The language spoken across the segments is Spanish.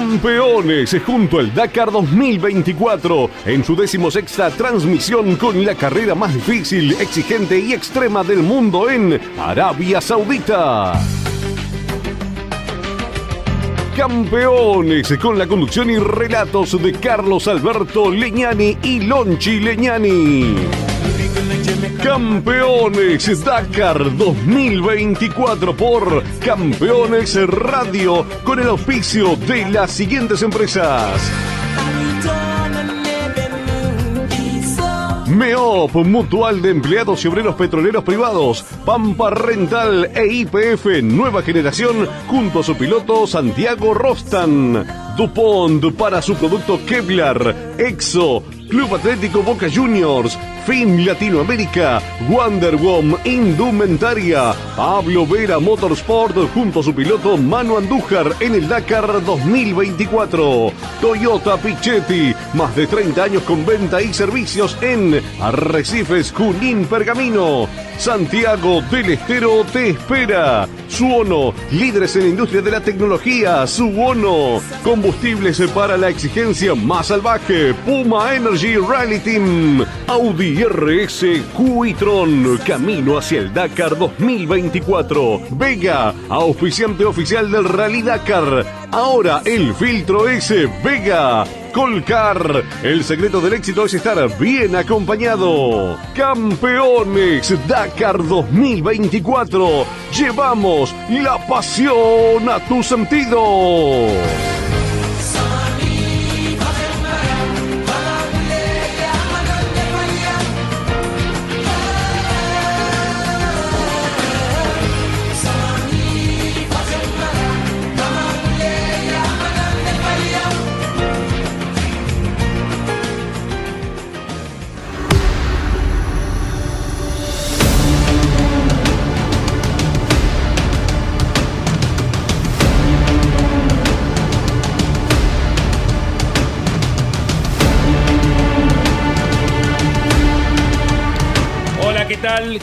Campeones junto al Dakar 2024 en su decimosexta transmisión con la carrera más difícil, exigente y extrema del mundo en Arabia Saudita. Campeones con la conducción y relatos de Carlos Alberto Leñani y Lonchi Leñani. Campeones Dakar 2024 por Campeones Radio con el auspicio de las siguientes empresas. MEOP, Mutual de Empleados y Obreros Petroleros Privados, Pampa Rental e IPF Nueva Generación junto a su piloto Santiago Rostan. DuPont para su producto Kevlar, EXO, Club Atlético Boca Juniors, Fin Latinoamérica, Wonderwom Indumentaria, Pablo Vera Motorsport junto a su piloto Manu Andújar en el Dakar 2024. Toyota Pichetti, más de 30 años con venta y servicios en Arrecifes, Junín, Pergamino. Santiago del Estero te espera. Suono, líderes en la industria de la tecnología. Suono, combustibles para la exigencia más salvaje. Puma Energy Rally Team. Audi RS Cuitron, camino hacia el Dakar 2024. Vega, auspiciante oficial del Rally Dakar. Ahora el filtro S Vega. Colcar. El secreto del éxito es estar bien acompañado. Campeones Dakar 2024. Llevamos la pasión a tus sentidos.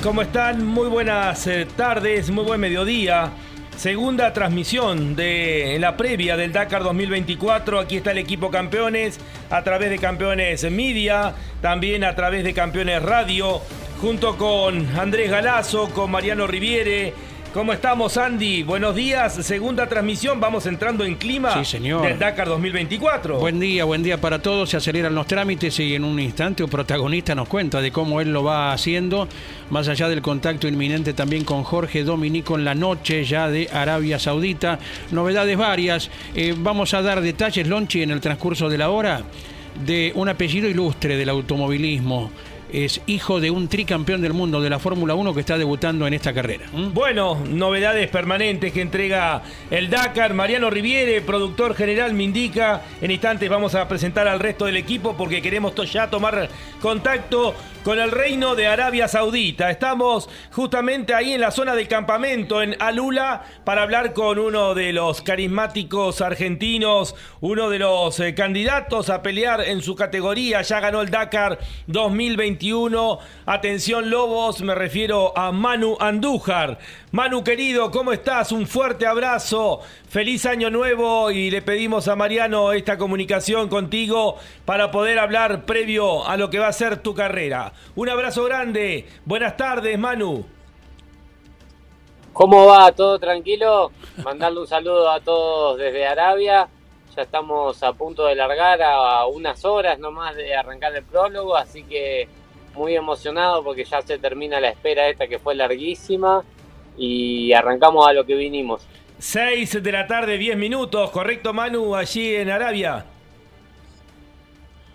¿Cómo están? Muy buenas eh, tardes, muy buen mediodía. Segunda transmisión de la previa del Dakar 2024. Aquí está el equipo campeones a través de Campeones Media, también a través de Campeones Radio, junto con Andrés Galazo, con Mariano Riviere, ¿Cómo estamos, Andy? Buenos días. Segunda transmisión. Vamos entrando en clima sí, señor. del Dakar 2024. Buen día, buen día para todos. Se aceleran los trámites y en un instante un protagonista nos cuenta de cómo él lo va haciendo. Más allá del contacto inminente también con Jorge Dominico en la noche ya de Arabia Saudita. Novedades varias. Eh, vamos a dar detalles, Lonchi, en el transcurso de la hora de un apellido ilustre del automovilismo es hijo de un tricampeón del mundo de la Fórmula 1 que está debutando en esta carrera. Bueno, novedades permanentes que entrega el Dakar. Mariano Riviere, productor general, me indica. En instantes vamos a presentar al resto del equipo porque queremos ya tomar contacto con el reino de Arabia Saudita. Estamos justamente ahí en la zona del campamento, en Alula, para hablar con uno de los carismáticos argentinos, uno de los eh, candidatos a pelear en su categoría. Ya ganó el Dakar 2021. Atención, Lobos, me refiero a Manu Andújar. Manu querido, ¿cómo estás? Un fuerte abrazo, feliz año nuevo y le pedimos a Mariano esta comunicación contigo para poder hablar previo a lo que va a ser tu carrera. Un abrazo grande, buenas tardes Manu. ¿Cómo va? ¿Todo tranquilo? Mandarle un saludo a todos desde Arabia. Ya estamos a punto de largar a unas horas nomás de arrancar el prólogo, así que muy emocionado porque ya se termina la espera esta que fue larguísima y arrancamos a lo que vinimos. 6 de la tarde, 10 minutos, ¿correcto Manu, allí en Arabia?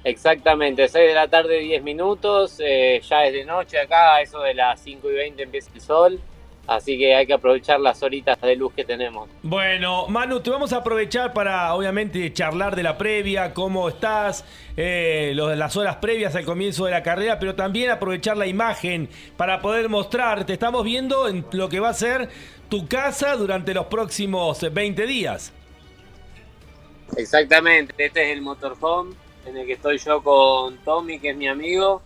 Exactamente, 6 de la tarde, 10 minutos, eh, ya es de noche acá, eso de las 5 y 20 empieza el sol. Así que hay que aprovechar las horitas de luz que tenemos. Bueno, Manu, te vamos a aprovechar para, obviamente, charlar de la previa, cómo estás, eh, las horas previas al comienzo de la carrera, pero también aprovechar la imagen para poder mostrar. Te estamos viendo en lo que va a ser tu casa durante los próximos 20 días. Exactamente, este es el motorhome en el que estoy yo con Tommy, que es mi amigo,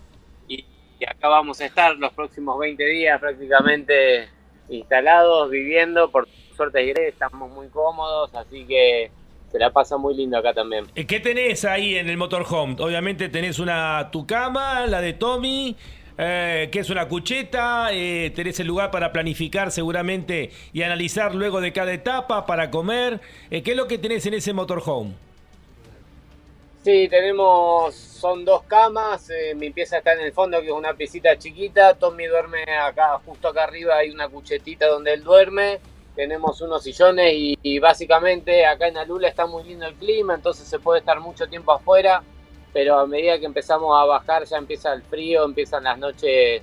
y acá vamos a estar los próximos 20 días prácticamente instalados, viviendo, por suerte estamos muy cómodos, así que se la pasa muy lindo acá también. Eh, ¿Qué tenés ahí en el motorhome? Obviamente tenés una tu cama, la de Tommy, eh, que es una cucheta, eh, tenés el lugar para planificar seguramente y analizar luego de cada etapa para comer. Eh, ¿Qué es lo que tenés en ese motorhome? Sí, tenemos, son dos camas, mi pieza está en el fondo que es una piecita chiquita, Tommy duerme acá, justo acá arriba hay una cuchetita donde él duerme, tenemos unos sillones y, básicamente acá en Alula está muy lindo el clima, entonces se puede estar mucho tiempo afuera, pero a medida que empezamos a bajar ya empieza el frío, empiezan las noches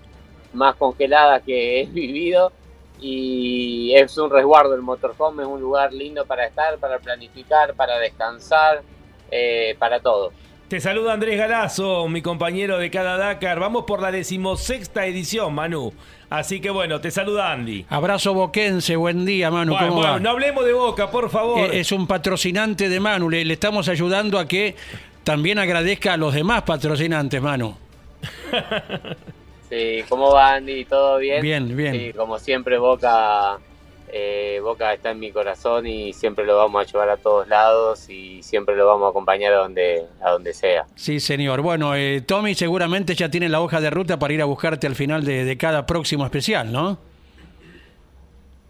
más congeladas que he vivido y es un resguardo el motorhome, es un lugar lindo para estar, para planificar, para descansar, eh, para todo. Te saluda Andrés Galazo, mi compañero de cada Dakar. Vamos por la decimosexta edición, Manu. Así que bueno, te saluda Andy. Abrazo boquense, buen día, Manu. Bueno, ¿Cómo bueno, va? no hablemos de Boca, por favor. Eh, Es un patrocinante de Manu. Le, le estamos ayudando a que también agradezca a los demás patrocinantes, Manu. Sí, ¿cómo va Andy? ¿Todo bien? Bien, bien. Sí, como siempre Boca, eh, Boca está en mi corazón y siempre lo vamos a llevar a todos lados y siempre lo vamos a acompañar a donde, a donde sea. Sí, señor. Bueno, eh, Tommy seguramente ya tiene la hoja de ruta para ir a buscarte al final de, de cada próximo especial, ¿no?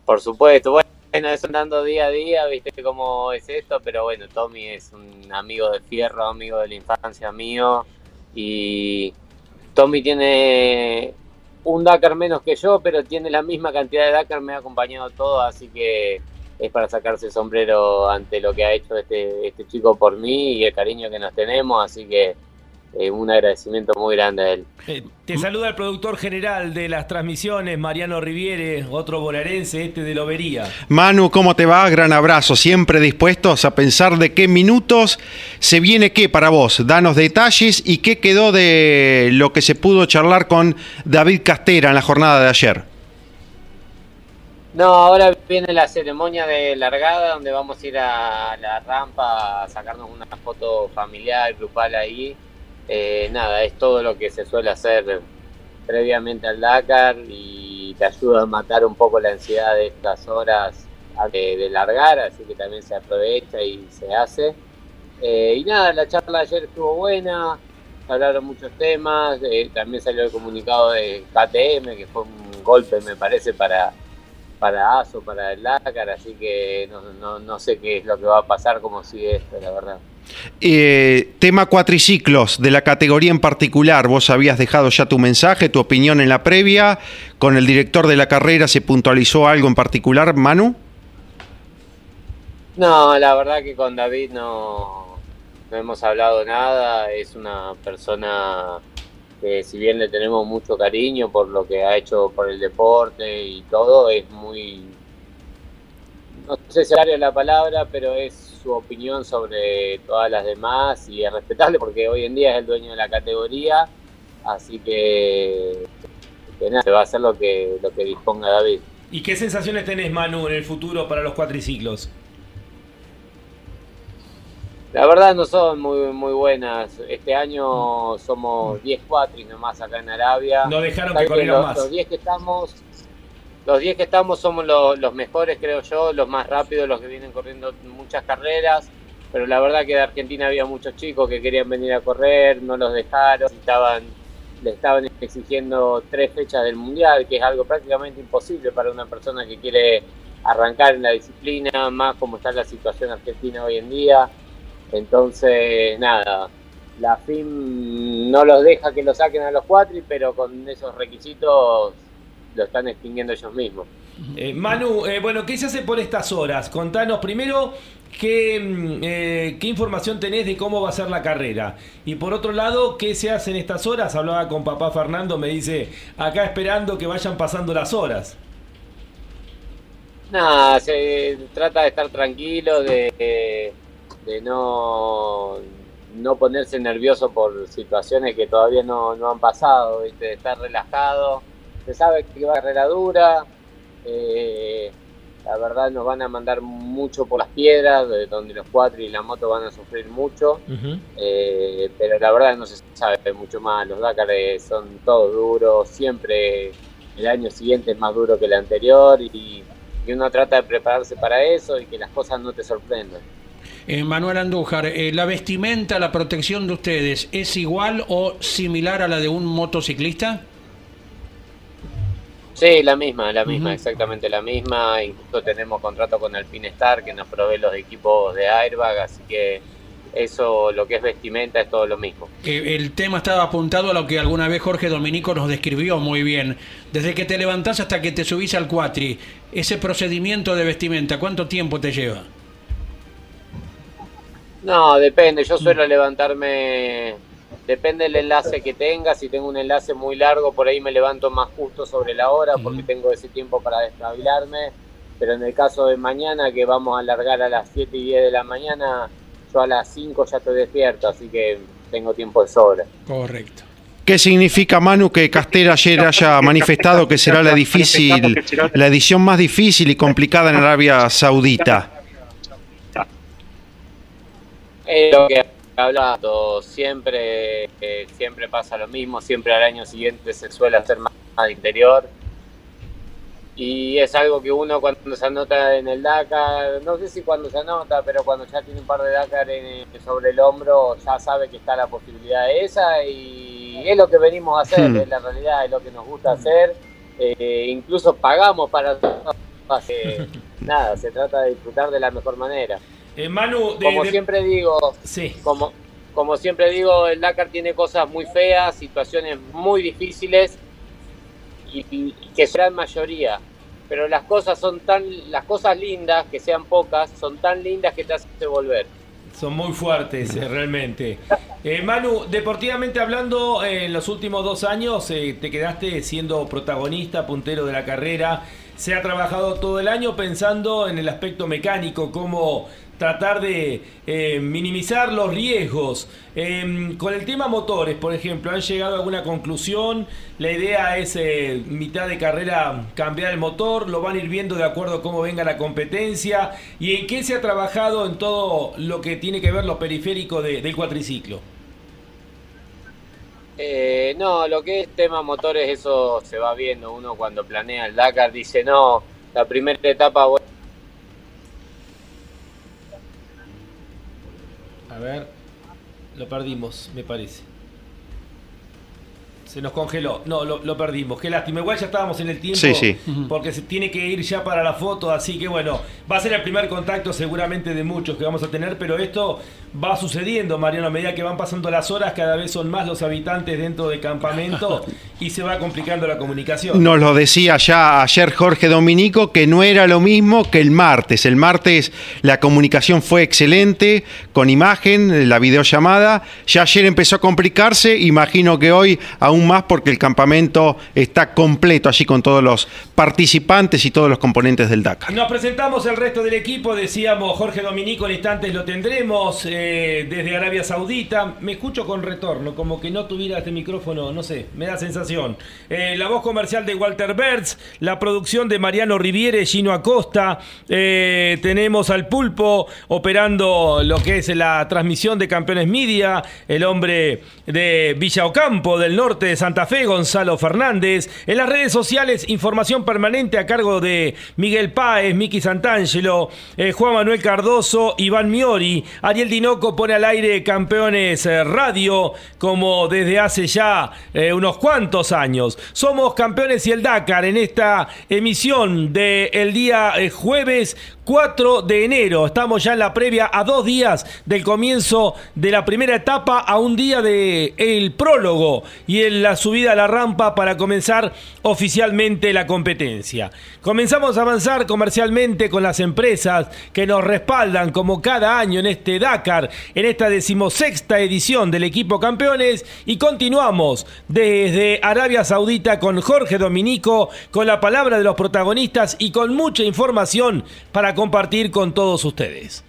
Por supuesto, bueno, eso andando día a día, viste cómo es esto, pero bueno, Tommy es un amigo de fierro, amigo de la infancia mío y Tommy tiene un Dakar menos que yo, pero tiene la misma cantidad de Dakar, me ha acompañado todo, así que es para sacarse el sombrero ante lo que ha hecho este, este chico por mí y el cariño que nos tenemos, así que eh, un agradecimiento muy grande a él. Eh, te saluda el productor general de las transmisiones, Mariano Riviere, otro bonaerense, este de Lobería. Manu, ¿cómo te va? Gran abrazo. Siempre dispuestos a pensar de qué minutos se viene qué para vos. Danos detalles y qué quedó de lo que se pudo charlar con David Castera en la jornada de ayer. No, ahora viene la ceremonia de largada donde vamos a ir a la rampa a sacarnos una foto familiar, grupal ahí. Eh, nada, es todo lo que se suele hacer previamente al Dakar y te ayuda a matar un poco la ansiedad de estas horas de, largar, así que también se aprovecha y se hace. Eh, y nada, la charla ayer estuvo buena, hablaron muchos temas, eh, también salió el comunicado de KTM, que fue un golpe me parece para, para ASO, para el Dakar, así que no, no, no sé qué es lo que va a pasar, como sigue esto, la verdad. Eh, tema cuatriciclos, de la categoría en particular, vos habías dejado ya tu mensaje, tu opinión en la previa. ¿Con el director de la carrera se puntualizó algo en particular, Manu? No, la verdad que con David no, no hemos hablado nada, es una persona que si bien le tenemos mucho cariño por lo que ha hecho por el deporte y todo, es muy, no sé si es la palabra, pero es su opinión sobre todas las demás y es respetable porque hoy en día es el dueño de la categoría, así que, que nada, se va a hacer lo que, lo que disponga David. ¿Y qué sensaciones tenés, Manu, en el futuro para los cuatriciclos? La verdad no son muy muy buenas. Este año somos 10 cuatris nomás acá en Arabia. No dejaron que corrieran los, más. Los 10 que estamos, los 10 que estamos somos los, mejores, creo yo, los más rápidos, los que vienen corriendo muchas carreras. Pero la verdad que de Argentina había muchos chicos que querían venir a correr, no los dejaron, estaban, le estaban exigiendo tres fechas del mundial, que es algo prácticamente imposible para una persona que quiere arrancar en la disciplina, más como está la situación argentina hoy en día. Entonces, nada, la FIM no los deja que lo saquen a los cuatri, pero con esos requisitos lo están extinguiendo ellos mismos. Eh, Manu, eh, bueno, ¿qué se hace por estas horas? Contanos primero qué, mm, eh, qué información tenés de cómo va a ser la carrera. Y por otro lado, ¿qué se hace en estas horas? Hablaba con papá Fernando, me dice, acá esperando que vayan pasando las horas. Nada, se trata de estar tranquilo, de, de no, no ponerse nervioso por situaciones que todavía no, no han pasado, ¿viste? de estar relajado. Se sabe que va a carrera dura, eh, la verdad nos van a mandar mucho por las piedras, de donde los cuatro y la moto van a sufrir mucho, eh, pero la verdad no se sabe mucho más. Los Dakar son todos duros, siempre el año siguiente es más duro que el anterior y, y uno trata de prepararse para eso y que las cosas no te sorprendan. Eh, Manuel Andújar, eh, ¿la vestimenta, la protección de ustedes es igual o similar a la de un motociclista? Sí, la misma, la misma, exactamente la misma. Incluso tenemos contrato con Alpine Star que nos provee los equipos de airbag, así que eso, lo que es vestimenta, es todo lo mismo. El tema estaba apuntado a lo que alguna vez Jorge Dominico nos describió muy bien. Desde que te levantás hasta que te subís al cuatri, ese procedimiento de vestimenta, ¿cuánto tiempo te lleva? No, depende. Yo suelo levantarme, depende del enlace que tenga. Si tengo un enlace muy largo, por ahí me levanto más justo sobre la hora porque tengo ese tiempo para despabilarme. Pero en el caso de mañana, que vamos a alargar a las 7 y 10 de la mañana, yo a las 5 ya estoy despierto, así que tengo tiempo de sobra. Correcto. ¿Qué significa, Manu, que Castel ayer haya manifestado que será la difícil, la edición más difícil y complicada en Arabia Saudita? Es lo que he hablado, siempre, eh, siempre pasa lo mismo, siempre al año siguiente se suele hacer más de interior. Y es algo que uno cuando se anota en el Dakar, no sé si cuando se anota, pero cuando ya tiene un par de Dakar en- sobre el hombro, ya sabe que está la posibilidad de esa y es lo que venimos a hacer, Hmm. es la realidad, es lo que nos gusta hacer. Eh, incluso pagamos para que, nada, se trata de disfrutar de la mejor manera. Eh, Manu, de- Como de- siempre digo, Sí. como, como siempre digo, el Dakar tiene cosas muy feas, situaciones muy difíciles y, y que serán mayoría. Pero las cosas son tan, las cosas lindas, que sean pocas, son tan lindas que te hacen volver. Son muy fuertes, eh, realmente. Eh, Manu, deportivamente hablando, eh, en los últimos dos años eh, te quedaste siendo protagonista, puntero de la carrera. Se ha trabajado todo el año pensando en el aspecto mecánico, cómo tratar de eh, minimizar los riesgos. Eh, con el tema motores, por ejemplo, ¿han llegado a alguna conclusión? La idea es eh, mitad de carrera cambiar el motor, lo van a ir viendo de acuerdo a cómo venga la competencia. ¿Y en qué se ha trabajado en todo lo que tiene que ver lo periférico de- del cuatriciclo? No, lo que es tema motores, eso se va viendo. Uno cuando planea el Dakar dice, no, la primera etapa A ver, lo perdimos, me parece. Se nos congeló. No, lo, lo perdimos. Qué lástima. Igual ya estábamos en el tiempo. Sí, sí. Porque se tiene que ir ya para la foto. Así que bueno, va a ser el primer contacto seguramente de muchos que vamos a tener. Pero esto va sucediendo, Mariano. A medida que van pasando las horas, cada vez son más los habitantes dentro del campamento y se va complicando la comunicación. Nos lo decía ya ayer Jorge Dominico que no era lo mismo que el martes. El martes la comunicación fue excelente, con imagen, la videollamada. Ya ayer empezó a complicarse, imagino que hoy aún más porque el campamento está completo allí con todos los participantes y todos los componentes del Dakar. Nos presentamos el resto del equipo, decíamos Jorge Dominico, en instantes lo tendremos eh, desde Arabia Saudita. Me escucho con retorno, como que no tuviera este micrófono, no sé, me da sensación. Eh, la voz comercial de Walter Bertz, la producción de Mariano Riviere, Gino Acosta, eh, tenemos al Pulpo operando lo que es la transmisión de Campeones Media, el hombre de Villa Ocampo, del norte Santa Fe, Gonzalo Fernández. En las redes sociales, información permanente a cargo de Miguel Páez, Miki Santangelo, eh, Juan Manuel Cardoso, Iván Miori. Ariel Dinoco pone al aire Campeones eh, Radio como desde hace ya eh, unos cuantos años. Somos Campeones y el Dakar en esta emisión del día jueves 4 de enero. Estamos ya en la previa a dos días del comienzo de la primera etapa, a un día de el prólogo y en la subida a la rampa para comenzar oficialmente la competencia. Comenzamos a avanzar comercialmente con las empresas que nos respaldan como cada año en este Dakar, en esta decimosexta edición del equipo campeones y continuamos desde Arabia Saudita con Jorge Dominico, con la palabra de los protagonistas y con mucha información para compartir con todos ustedes.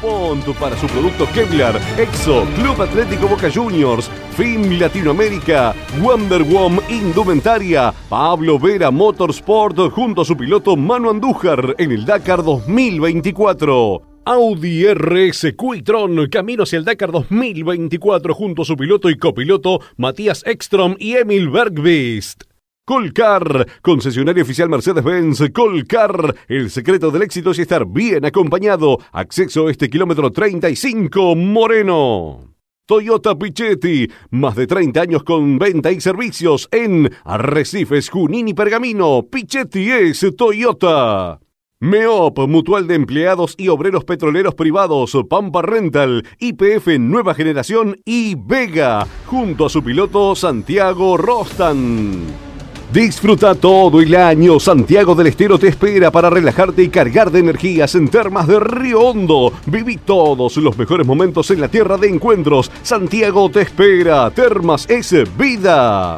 DuPont para su producto Kevlar, Exo, Club Atlético Boca Juniors, FIM Latinoamérica, Wonder Woman Indumentaria, Pablo Vera Motorsport junto a su piloto Manu Andújar en el Dakar 2024. Audi RS Quitron, camino hacia el Dakar 2024 junto a su piloto y copiloto Matías Ekstrom y Emil Bergvist. Colcar, concesionario oficial Mercedes-Benz, Colcar, el secreto del éxito es estar bien acompañado. Acceso este kilómetro 35, Moreno. Toyota Pichetti, más de 30 años con venta y servicios en Arrecifes, Junín y Pergamino. Pichetti es Toyota. MEOP, Mutual de Empleados y Obreros Petroleros Privados, Pampa Rental, IPF Nueva Generación y Vega, junto a su piloto Santiago Rostan. Disfruta todo el año. Santiago del Estero te espera para relajarte y cargar de energías en Termas de Río Hondo. Viví todos los mejores momentos en la tierra de encuentros. Santiago te espera. Termas es vida.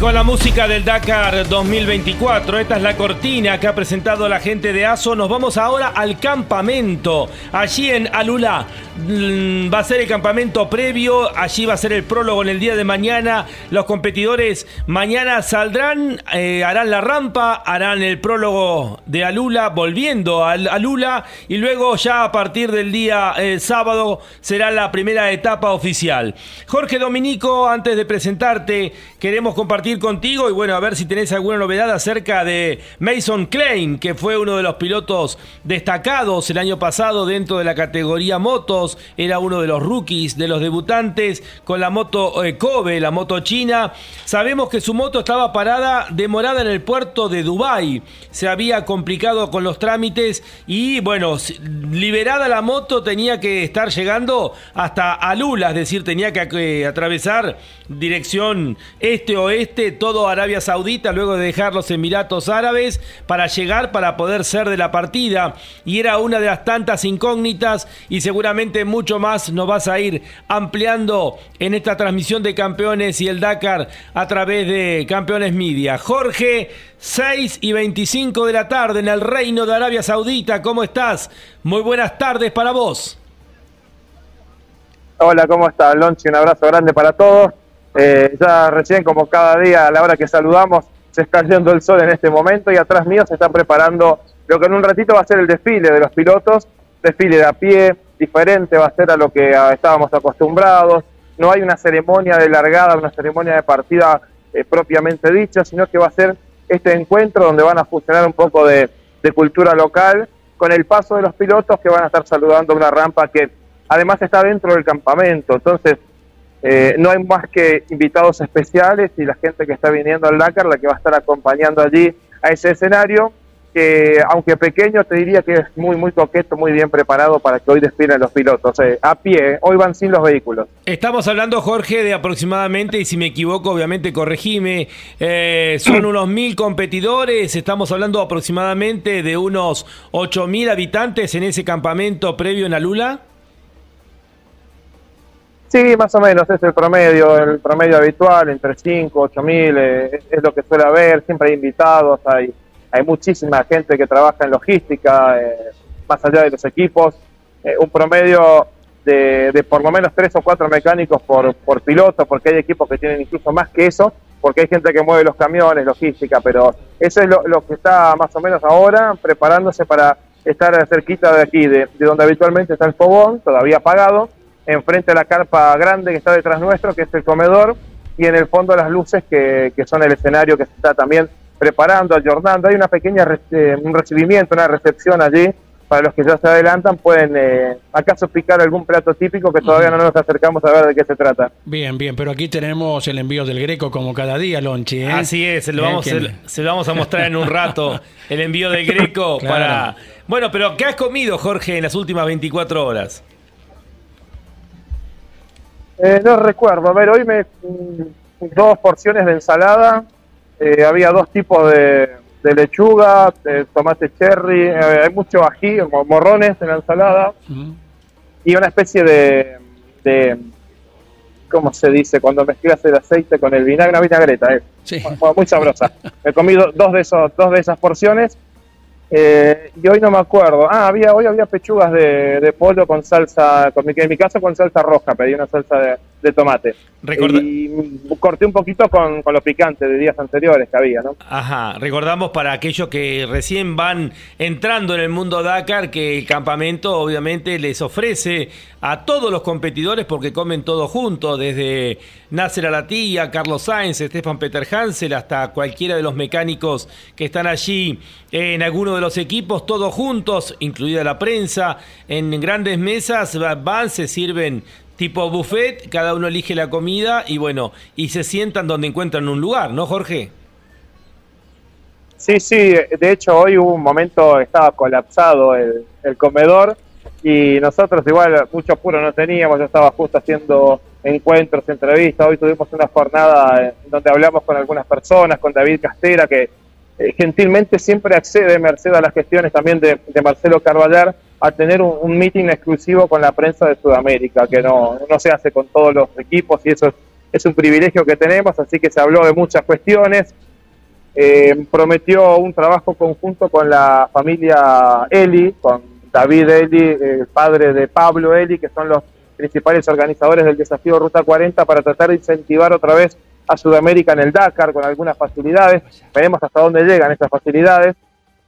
Con la música del Dakar 2024. Esta es la cortina que ha presentado la gente de ASO. Nos vamos ahora al campamento, allí en Alula. Mm, va a ser el campamento previo, allí va a ser el prólogo en el día de mañana. Los competidores mañana saldrán, eh, harán la rampa, harán el prólogo de Alula, volviendo a Alula, y luego ya a partir del día eh, sábado será la primera etapa oficial. Jorge Dominico, antes de presentarte, queremos compartir contigo y bueno, a ver si tenés alguna novedad acerca de Mason Klein, que fue uno de los pilotos destacados el año pasado dentro de la categoría motos era uno de los rookies, de los debutantes con la moto eh, Kobe, la moto china. Sabemos que su moto estaba parada, demorada en el puerto de Dubai. Se había complicado con los trámites y bueno, liberada la moto tenía que estar llegando hasta Alula, es decir, tenía que eh, atravesar dirección este-oeste, todo Arabia Saudita, luego de dejar los Emiratos Árabes para llegar para poder ser de la partida. Y era una de las tantas incógnitas y seguramente mucho más nos vas a ir ampliando en esta transmisión de campeones y el Dakar a través de Campeones Media. Jorge, 6 y 25 de la tarde en el Reino de Arabia Saudita. ¿Cómo estás? Muy buenas tardes para vos. Hola, ¿cómo estás, Lonchi? Un abrazo grande para todos. Eh, ya recién, como cada día, a la hora que saludamos, se está yendo el sol en este momento y atrás mío se están preparando lo que en un ratito va a ser el desfile de los pilotos, desfile de a pie, diferente va a ser a lo que estábamos acostumbrados. No hay una ceremonia de largada, una ceremonia de partida eh, propiamente dicha, sino que va a ser este encuentro donde van a fusionar un poco de, cultura local con el paso de los pilotos que van a estar saludando una rampa que además está dentro del campamento. Entonces, eh, no hay más que invitados especiales y la gente que está viniendo al Dakar, la que va a estar acompañando allí a ese escenario que aunque pequeño te diría que es muy muy coqueto, muy bien preparado para que hoy despidan los pilotos, eh, a pie, hoy van sin los vehículos. Estamos hablando, Jorge, de aproximadamente, y si me equivoco, obviamente corregime, eh, son unos mil competidores, estamos hablando aproximadamente de unos ocho mil habitantes en ese campamento previo en Alula. Sí, más o menos, es el promedio, el promedio habitual, entre 5, 8 mil, eh, es lo que suele haber, siempre hay invitados, hay hay muchísima gente que trabaja en logística, eh, más allá de los equipos, eh, un promedio de, por lo menos tres o cuatro mecánicos por, por piloto, porque hay equipos que tienen incluso más que eso, porque hay gente que mueve los camiones, logística, pero eso es lo, que está más o menos ahora preparándose para estar cerquita de aquí, de, donde habitualmente está el fogón, todavía apagado, enfrente a la carpa grande que está detrás nuestro, que es el comedor, y en el fondo las luces que, que son el escenario que se está también preparando, ayornando. Hay una pequeña eh, un recibimiento, una recepción allí. Para los que ya se adelantan, pueden eh, acaso picar algún plato típico que todavía no nos acercamos a ver de qué se trata. Bien, bien, pero aquí tenemos el envío del Greco como cada día, Lonchi. ¿eh? Así es, se lo, vamos, se, lo vamos a mostrar en un rato, el envío del Greco para... Bueno, pero ¿qué has comido, Jorge, en las últimas 24 horas? No recuerdo, a ver, hoy me mm, dos porciones de ensalada, eh, había dos tipos de, lechuga, de tomate cherry, eh, hay mucho ají, morrones en la ensalada, y una especie de, de, ¿cómo se dice? Cuando mezclas el aceite con el vinagre, una vinagreta, eh. muy, sabrosa. He comido dos de, esos, dos de esas porciones Eh, y hoy no me acuerdo. Ah, había, hoy había pechugas de, de pollo con salsa, con mi, en mi caso con salsa roja, pedí una salsa de, de tomate. Recorda- Y corté un poquito con, con lo picante de días anteriores que había, ¿no? Ajá, recordamos para aquellos que recién van entrando en el mundo Dakar que el campamento obviamente les ofrece a todos los competidores porque comen todos juntos, desde Nasser Alatilla, Carlos Sainz, Stefan Peter Hansel, hasta cualquiera de los mecánicos que están allí en alguno de los equipos, todos juntos, incluida la prensa, en grandes mesas van, se sirven tipo buffet, cada uno elige la comida y bueno, y se sientan donde encuentran un lugar, ¿no, Jorge? Sí, sí, de hecho hoy hubo un momento, estaba colapsado el, comedor y nosotros igual mucho apuro no teníamos, yo estaba justo haciendo encuentros, entrevistas, hoy tuvimos una jornada donde hablamos con algunas personas, con David Castera, que eh, gentilmente siempre accede, merced a las gestiones también de, Marcelo Carballar, a tener un, un meeting exclusivo con la prensa de Sudamérica, que no, no se hace con todos los equipos y eso es, es un privilegio que tenemos, así que se habló de muchas cuestiones. Eh, prometió un trabajo conjunto con la familia Eli, con David Eli, el padre de Pablo Eli, que son los principales organizadores del desafío Ruta 40, para tratar de incentivar otra vez a Sudamérica en el Dakar con algunas facilidades. Veremos hasta dónde llegan esas facilidades.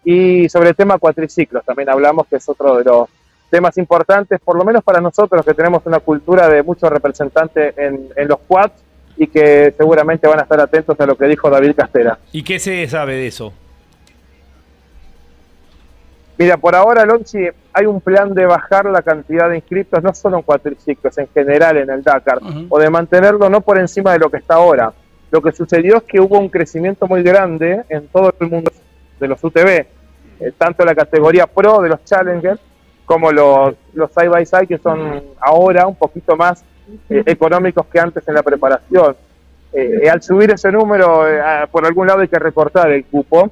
Y sobre el tema cuatriciclos también hablamos, que es otro de los temas importantes, por lo menos para nosotros que tenemos una cultura de muchos representantes en, en los quads y que seguramente van a estar atentos a lo que dijo David Castera. ¿Y qué se sabe de eso? Mira, por ahora, Lonchi, hay un plan de bajar la cantidad de inscriptos, no solo en cuatriciclos, en general en el Dakar, o de mantenerlo no por encima de lo que está ahora. Lo que sucedió es que hubo un crecimiento muy grande en todo el mundo de los UTV, eh, tanto la categoría Pro de los Challengers como los, los side by side que son ahora un poquito más eh, económicos que antes en la preparación. Eh, al subir ese número, por algún lado hay que recortar el cupo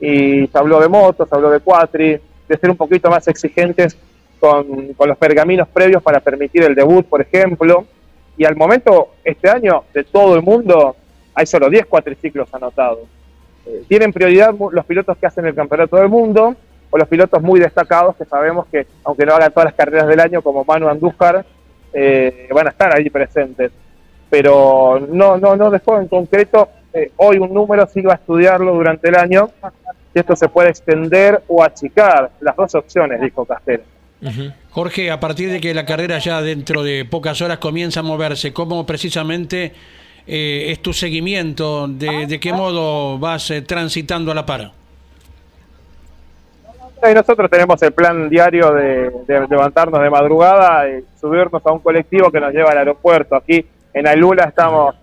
y se habló de motos, se habló de cuatri, de ser un poquito más exigentes con, con los pergaminos previos para permitir el debut, por ejemplo. Y al momento, este año, de todo el mundo, hay solo 10 cuatriciclos anotados. Eh, tienen prioridad los pilotos que hacen el campeonato del mundo o los pilotos muy destacados que sabemos que, aunque no hagan todas las carreras del año, como Manu Andújar, eh, van a estar ahí presentes. Pero no, no, no dejó en concreto eh, hoy un número, sí va a estudiarlo durante el año, si esto se puede extender o achicar. Las dos opciones, dijo Castelo. Jorge, a partir de que la carrera ya dentro de pocas horas comienza a moverse, ¿cómo precisamente eh, es tu seguimiento? De, de qué modo vas eh, transitando a la par? Y nosotros tenemos el plan diario de, de levantarnos de madrugada y subirnos a un colectivo que nos lleva al aeropuerto. Aquí en Ailula estamos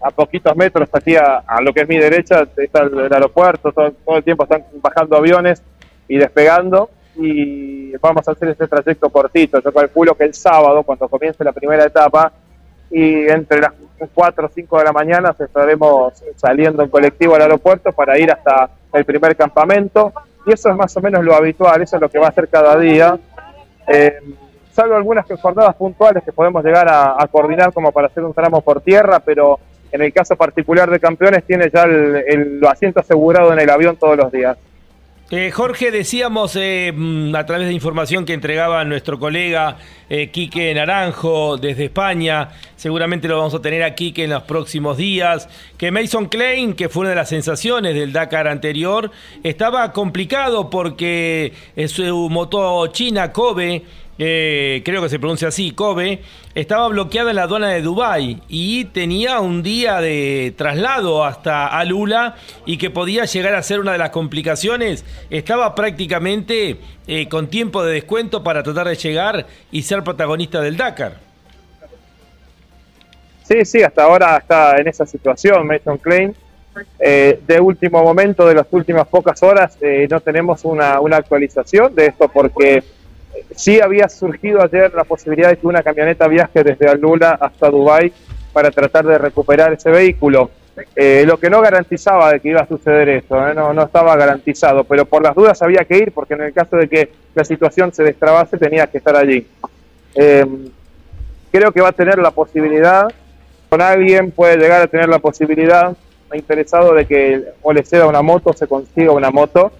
a poquitos metros, aquí a, lo que es mi derecha, está el, aeropuerto, todo, el tiempo están bajando aviones y despegando y vamos a hacer ese trayecto cortito. Yo calculo que el sábado, cuando comience la primera etapa, y entre las 4 o 5 de la mañana estaremos saliendo en colectivo al aeropuerto para ir hasta el primer campamento y eso es más o menos lo habitual, eso es lo que va a hacer cada día. Eh, salvo algunas jornadas puntuales que podemos llegar a, a coordinar como para hacer un tramo por tierra, pero en el caso particular de campeones tiene ya el, asiento asegurado en el avión todos los días. Eh, Jorge, decíamos eh, mm, a través de información que entregaba nuestro colega eh, Quique Naranjo desde España, seguramente lo vamos a tener aquí que en los próximos días, que Mason Klein, que fue una de las sensaciones del Dakar anterior, estaba complicado porque eh, su moto china Kobe eh, creo que se pronuncia así, Kobe, estaba bloqueada en la aduana de Dubái y tenía un día de traslado hasta Alula y que podía llegar a ser una de las complicaciones. Estaba prácticamente eh, con tiempo de descuento para tratar de llegar y ser protagonista del Dakar. Sí, sí, hasta ahora está en esa situación Mason Klein. Eh, de último momento, de las últimas pocas horas, eh, no tenemos una, una actualización de esto porque sí había surgido ayer la posibilidad de que una camioneta viaje desde Alula hasta Dubái para tratar de recuperar ese vehículo. Eh, lo que no garantizaba de que iba a suceder eso, ¿eh? no, estaba garantizado, pero por las dudas había que ir porque en el caso de que la situación se destrabase tenía que estar allí. Eh, creo que va a tener la posibilidad, con alguien puede llegar a tener la posibilidad, interesado de que o le ceda una moto, se consiga una moto,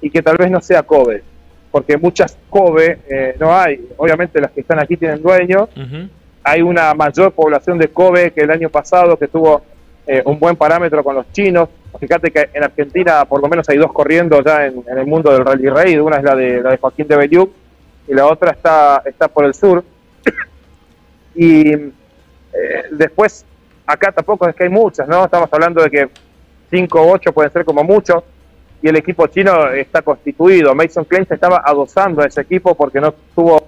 y que tal vez no sea Kobe, porque muchas Kobe eh, no hay. Obviamente las que están aquí tienen dueños. Hay una mayor población de Kobe que el año pasado, que tuvo eh, un buen parámetro con los chinos. Fíjate que en Argentina por lo menos hay dos corriendo ya en, el mundo del rally raid. Una es la de, la de Joaquín de Belluc y la otra está, está por el sur. y eh, después, acá tampoco es que hay muchas, ¿no? Estamos hablando de que 5 o 8 pueden ser como mucho y el equipo chino está constituido. Mason Klein se estaba adosando a ese equipo porque no tuvo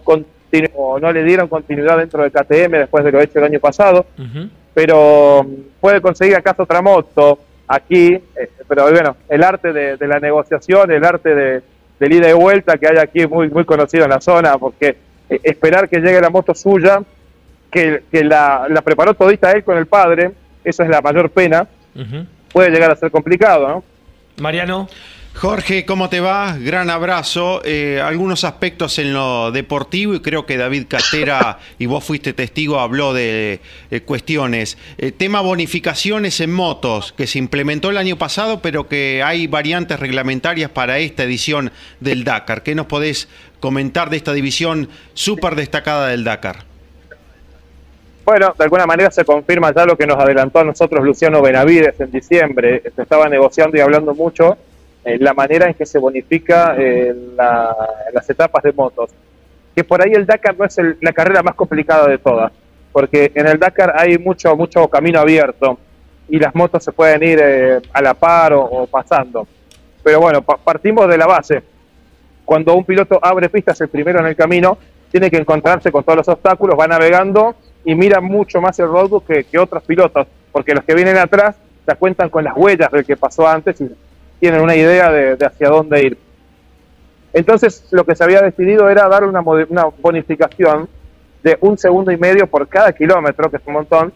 no le dieron continuidad dentro de KTM después de lo hecho el año pasado, pero mm, puede conseguir acaso otra moto aquí, eh, pero bueno, el arte de, la negociación, el arte de, del ida y vuelta que hay aquí muy, muy conocido en la zona, porque eh, esperar que llegue la moto suya, que, la, preparó todita él con el padre, esa es la mayor pena, puede llegar a ser complicado, ¿no? Mariano. Jorge, ¿cómo te va? Gran abrazo. Eh, algunos aspectos en lo deportivo y creo que David Castera, y vos fuiste testigo, habló de eh, cuestiones. Eh, tema bonificaciones en motos, que se implementó el año pasado, pero que hay variantes reglamentarias para esta edición del Dakar. ¿Qué nos podés comentar de esta división súper destacada del Dakar? Bueno, de alguna manera se confirma ya lo que nos adelantó a nosotros Luciano Benavides en diciembre. Se estaba negociando y hablando mucho eh, la manera en que se bonifica eh, las etapas de motos. Que por ahí el Dakar no es la carrera más complicada de todas, porque en el Dakar hay mucho, mucho camino abierto y las motos se pueden ir eh, a la par o, pasando. Pero bueno, partimos de la base. Cuando un piloto abre pistas el primero en el camino, tiene que encontrarse con todos los obstáculos, va navegando y mira mucho más el roadbook que, otros pilotos, porque los que vienen atrás se cuentan con las huellas del que pasó antes y tienen una idea de, hacia dónde ir. Entonces lo que se había decidido era dar una, una bonificación de un segundo y medio por cada kilómetro, que es un montón,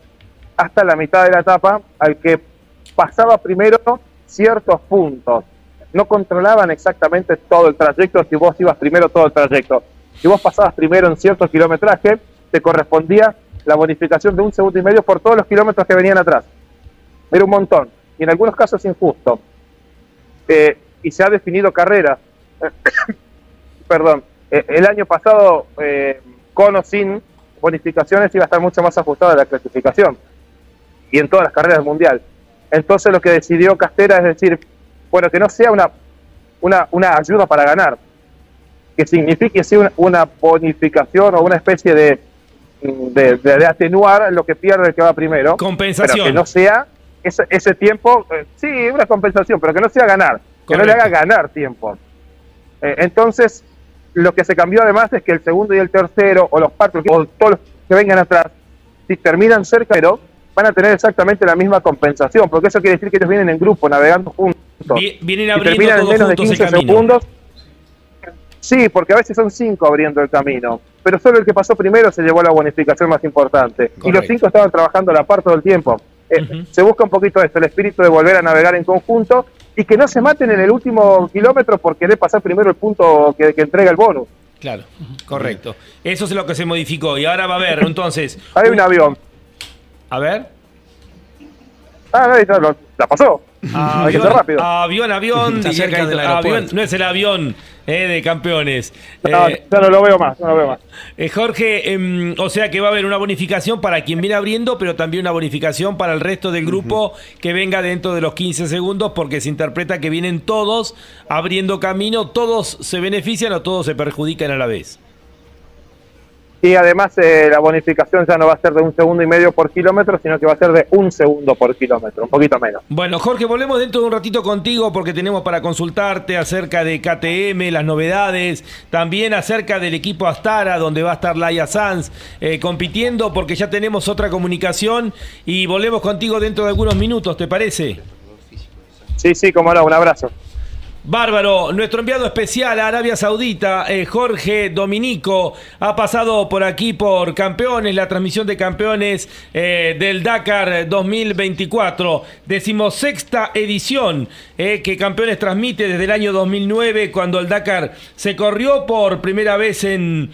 hasta la mitad de la etapa, al que pasaba primero ciertos puntos. No controlaban exactamente todo el trayecto si vos ibas primero todo el trayecto. Si vos pasabas primero en cierto kilometraje, te correspondía la bonificación de un segundo y medio por todos los kilómetros que venían atrás. Era un montón. Y en algunos casos injusto. Eh, y se ha definido carrera. Perdón. Eh, el año pasado, eh, con o sin bonificaciones, iba a estar mucho más ajustada la clasificación. Y en todas las carreras del Mundial. Entonces lo que decidió Castera es decir, bueno, que no sea una, una, una ayuda para ganar, que signifique una bonificación o una especie de de, atenuar lo que pierde el que va primero. Compensación. Pero que no sea ese, ese tiempo, eh, sí, una compensación, pero que no sea ganar, que no le haga ganar tiempo. Eh, entonces, lo que se cambió además es que el segundo y el tercero, o los cuatro, o todos los que vengan atrás, si terminan cerca, pero van a tener exactamente la misma compensación, porque eso quiere decir que ellos vienen en grupo, navegando juntos. Vienen abriendo si terminan en menos de 15 segundos, Sí, porque a veces son cinco abriendo el camino, pero solo el que pasó primero se llevó la bonificación más importante. Y los cinco estaban trabajando a la par todo el tiempo. Eh, se busca un poquito esto, el espíritu de volver a navegar en conjunto y que no se maten en el último kilómetro por querer pasar primero el punto que, entrega el bonus. Claro, correcto. Eso es lo que se modificó. Y ahora va a haber, entonces. Hay un avión. A ver. Ah, no, la pasó. Avión, rápido. avión, avión, avión, no es el avión eh, de campeones. No, eh, no lo veo más, no lo veo más. Eh, Jorge, em, o sea que va a haber una bonificación para quien viene abriendo, pero también una bonificación para el resto del grupo que venga dentro de los 15 segundos, porque se interpreta que vienen todos abriendo camino, todos se benefician o todos se perjudican a la vez. Y además eh, la bonificación ya no va a ser de un segundo y medio por kilómetro, sino que va a ser de un segundo por kilómetro, un poquito menos. Bueno, Jorge, volvemos dentro de un ratito contigo porque tenemos para consultarte acerca de KTM, las novedades, también acerca del equipo Astara, donde va a estar Laia Sanz eh, compitiendo, porque ya tenemos otra comunicación y volvemos contigo dentro de algunos minutos, ¿te parece? Sí, sí, como no, un abrazo. Bárbaro, nuestro enviado especial a Arabia Saudita, eh, Jorge Dominico, ha pasado por aquí por Campeones, la transmisión de Campeones eh, del Dakar 2024, decimosexta edición eh, que Campeones transmite desde el año 2009, cuando el Dakar se corrió por primera vez en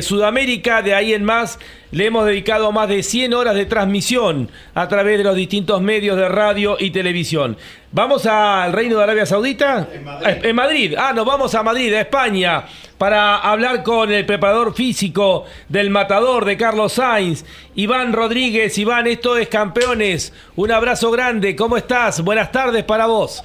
Sudamérica, de ahí en más le hemos dedicado más de 100 horas de transmisión a través de los distintos medios de radio y televisión. ¿Vamos al Reino de Arabia Saudita? En Madrid. Ah, nos vamos a Madrid, a España, para hablar con el preparador físico del matador de Carlos Sainz, Iván Rodríguez. Iván, esto es Campeones. Un abrazo grande. ¿Cómo estás? Buenas tardes para vos.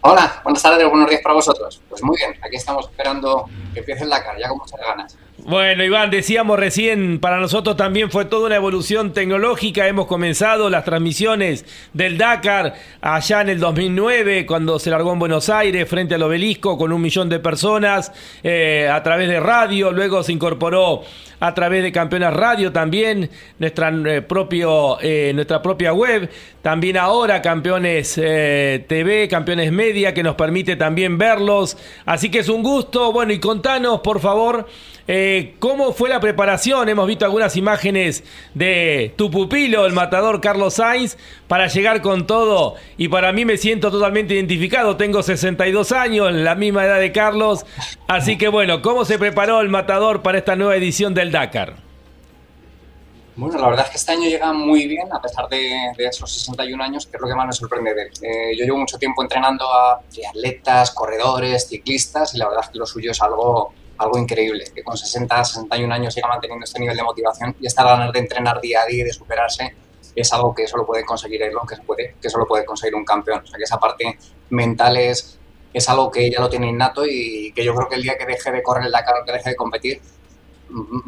Hola, buenas tardes, buenos días para vosotros. Pues muy bien, aquí estamos esperando que empiece el Dakar, ya con muchas ganas. Bueno, Iván, decíamos recién, para nosotros también fue toda una evolución tecnológica. Hemos comenzado las transmisiones del Dakar allá en el 2009, cuando se largó en Buenos Aires, frente al obelisco, con un millón de personas, eh, a través de radio. Luego se incorporó a través de Campeones Radio también, nuestra, eh, propio, eh, nuestra propia web. También ahora Campeones TV, Campeones Media, que nos permite también verlos. Así que es un gusto. Bueno, y contanos, por favor. Eh, ¿Cómo fue la preparación? Hemos visto algunas imágenes de tu pupilo, el matador Carlos Sainz, para llegar con todo. Y para mí me siento totalmente identificado. Tengo 62 años, la misma edad de Carlos. Así que bueno, ¿cómo se preparó el matador para esta nueva edición del Dakar? Bueno, la verdad es que este año llega muy bien, a pesar de, esos 61 años, que es lo que más me sorprende de él. Eh, yo llevo mucho tiempo entrenando a atletas, corredores, ciclistas, y la verdad es que lo suyo es algo algo increíble, que con 60, 61 años siga manteniendo este nivel de motivación y esta ganas de entrenar día a día y de superarse es algo que solo puede conseguir él, que, puede, que solo puede conseguir un campeón. O sea, que esa parte mental es, es algo que ya lo tiene innato y que yo creo que el día que deje de correr el Dakar o que deje de competir,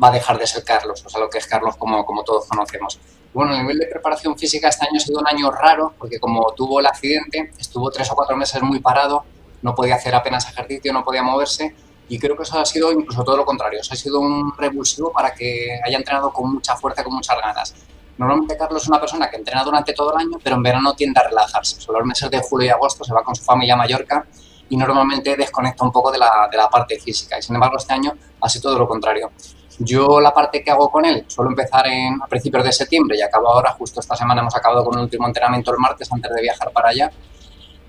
va a dejar de ser Carlos, o sea, lo que es Carlos como, como todos conocemos. Bueno, el nivel de preparación física este año ha sido un año raro, porque como tuvo el accidente, estuvo tres o cuatro meses muy parado, no podía hacer apenas ejercicio, no podía moverse, y creo que eso ha sido incluso todo lo contrario, eso ha sido un revulsivo para que haya entrenado con mucha fuerza, con muchas ganas. Normalmente Carlos es una persona que entrena durante todo el año, pero en verano tiende a relajarse. Solo los meses de julio y agosto se va con su familia a Mallorca y normalmente desconecta un poco de la, de la parte física. Y sin embargo, este año ha sido todo lo contrario. Yo la parte que hago con él suelo empezar en, a principios de septiembre y acabo ahora, justo esta semana hemos acabado con el último entrenamiento el martes antes de viajar para allá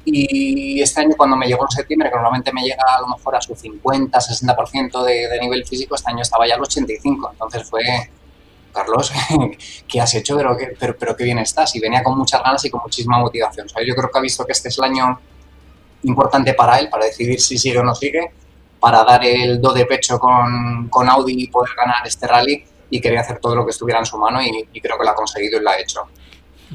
y este año cuando me llegó en septiembre, que normalmente me llega a lo mejor a su 50, 60% de, de nivel físico, este año estaba ya al 85. Entonces fue, Carlos, ¿qué has hecho? Pero, pero, pero qué bien estás. Y venía con muchas ganas y con muchísima motivación. yo creo que ha visto que este es el año importante para él, para decidir si sigue o no sigue, para dar el do de pecho con, con Audi y poder ganar este rally. Y quería hacer todo lo que estuviera en su mano y creo que lo ha conseguido y lo ha hecho.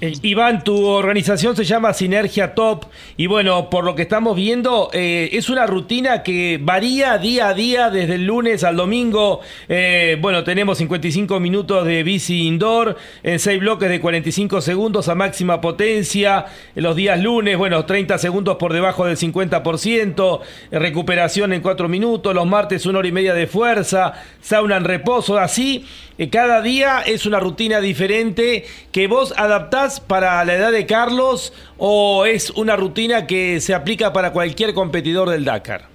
Eh, Iván, tu organización se llama Sinergia Top y bueno, por lo que estamos viendo, eh, es una rutina que varía día a día desde el lunes al domingo. Eh, bueno, tenemos 55 minutos de bici indoor en 6 bloques de 45 segundos a máxima potencia. En los días lunes, bueno, 30 segundos por debajo del 50%, recuperación en 4 minutos. Los martes, una hora y media de fuerza, sauna en reposo, así. cada día es una rutina diferente que vos adaptás para la edad de Carlos o es una rutina que se aplica para cualquier competidor del Dakar?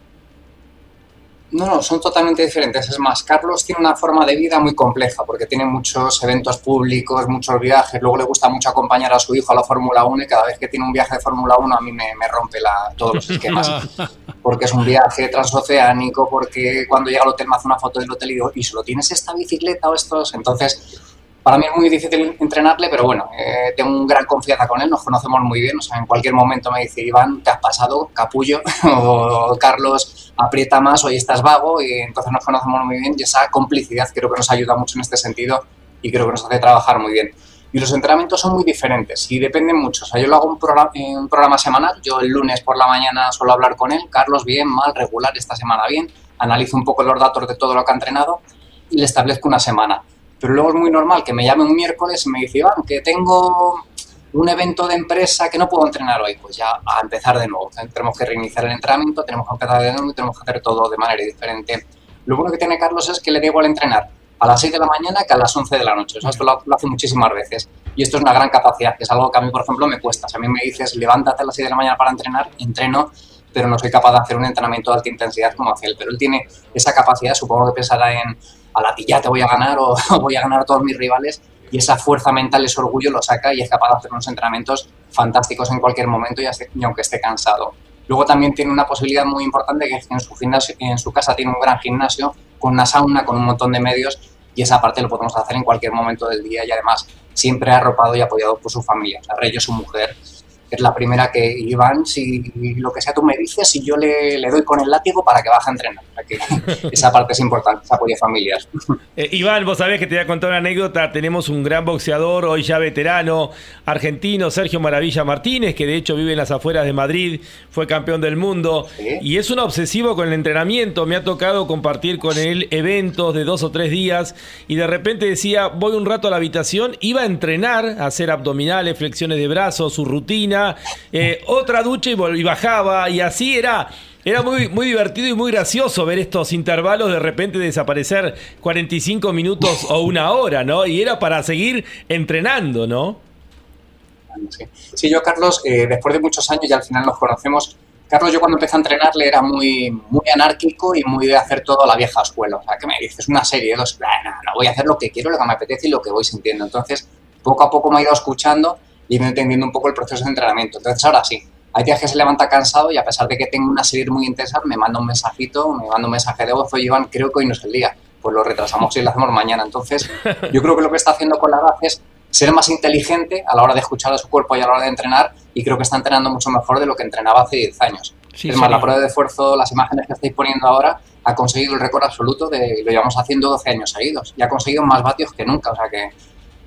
No, no, son totalmente diferentes. Es más, Carlos tiene una forma de vida muy compleja porque tiene muchos eventos públicos, muchos viajes. Luego le gusta mucho acompañar a su hijo a la Fórmula 1 y cada vez que tiene un viaje de Fórmula 1 a mí me, rompe la, todos los esquemas. Porque es un viaje transoceánico, porque cuando llega al hotel me hace una foto del hotel y digo, ¿y solo tienes esta bicicleta o estos? Entonces, para mí es muy difícil entrenarle, pero bueno, eh, tengo gran confianza con él, nos conocemos muy bien, o sea, en cualquier momento me dice, Iván, te has pasado, capullo, o Carlos, aprieta más, hoy estás vago, y entonces nos conocemos muy bien y esa complicidad creo que nos ayuda mucho en este sentido y creo que nos hace trabajar muy bien. Y los entrenamientos son muy diferentes y dependen mucho. O sea, yo lo hago un programa, un programa semanal, yo el lunes por la mañana suelo hablar con él, Carlos, bien, mal, regular, esta semana bien, analizo un poco los datos de todo lo que ha entrenado y le establezco una semana pero luego es muy normal que me llame un miércoles y me dice, Iván, que tengo un evento de empresa que no puedo entrenar hoy, pues ya a empezar de nuevo. Tenemos que reiniciar el entrenamiento, tenemos que empezar de nuevo tenemos que hacer todo de manera diferente. Lo bueno que tiene Carlos es que le da igual entrenar a las 6 de la mañana que a las 11 de la noche. esto lo, hace muchísimas veces. Y esto es una gran capacidad, que es algo que a mí, por ejemplo, me cuesta. Si a mí me dices, levántate a las 6 de la mañana para entrenar, entreno, pero no soy capaz de hacer un entrenamiento de alta intensidad como hace él. Pero él tiene esa capacidad, supongo que pensará en a la tilla te voy a ganar o voy a ganar a todos mis rivales y esa fuerza mental, ese orgullo lo saca y es capaz de hacer unos entrenamientos fantásticos en cualquier momento y, aunque esté cansado. Luego también tiene una posibilidad muy importante que en su, gimnasio, en su casa tiene un gran gimnasio con una sauna, con un montón de medios y esa parte lo podemos hacer en cualquier momento del día y además siempre arropado y apoyado por su familia. O sea, Rey su mujer, es la primera que Iván, si lo que sea tú me dices, y yo le, le doy con el látigo para que baje a entrenar. Que esa parte es importante, esa apoyo familiar. Eh, Iván, vos sabés que te voy a contar una anécdota. Tenemos un gran boxeador, hoy ya veterano, argentino, Sergio Maravilla Martínez, que de hecho vive en las afueras de Madrid, fue campeón del mundo Sí. y es un obsesivo con el entrenamiento. Me ha tocado compartir con él eventos de dos o tres días y de repente decía, voy un rato a la habitación, iba a entrenar, a hacer abdominales, flexiones de brazos, su rutina, eh, otra ducha y, bajaba y así era. Era muy, muy divertido y muy gracioso ver estos intervalos de repente desaparecer 45 minutos o una hora, ¿no? Y era para seguir entrenando, ¿no? Sí, Sí, yo, Carlos, eh, después de muchos años y al final nos conocemos, Carlos, yo cuando empecé a entrenarle era muy, muy anárquico y muy de hacer todo a la vieja escuela. O sea, que me dices una serie, dos, "Ah, no, no, voy a hacer lo que quiero, lo que me apetece y lo que voy sintiendo. Entonces, poco a poco me he ido escuchando y ido entendiendo un poco el proceso de entrenamiento. Entonces, ahora sí, hay días que se levanta cansado y a pesar de que tengo una serie muy intensa, me manda un mensajito, me manda un mensaje de voz, oye, Iván, creo que hoy no es el día. Pues lo retrasamos y lo hacemos mañana. Entonces, yo creo que lo que está haciendo con la edad es ser más inteligente a la hora de escuchar a su cuerpo y a la hora de entrenar y creo que está entrenando mucho mejor de lo que entrenaba hace 10 años. Sí, es más, la prueba de esfuerzo, las imágenes que estáis poniendo ahora, ha conseguido el récord absoluto de, lo llevamos haciendo 12 años seguidos y ha conseguido más vatios que nunca, o sea que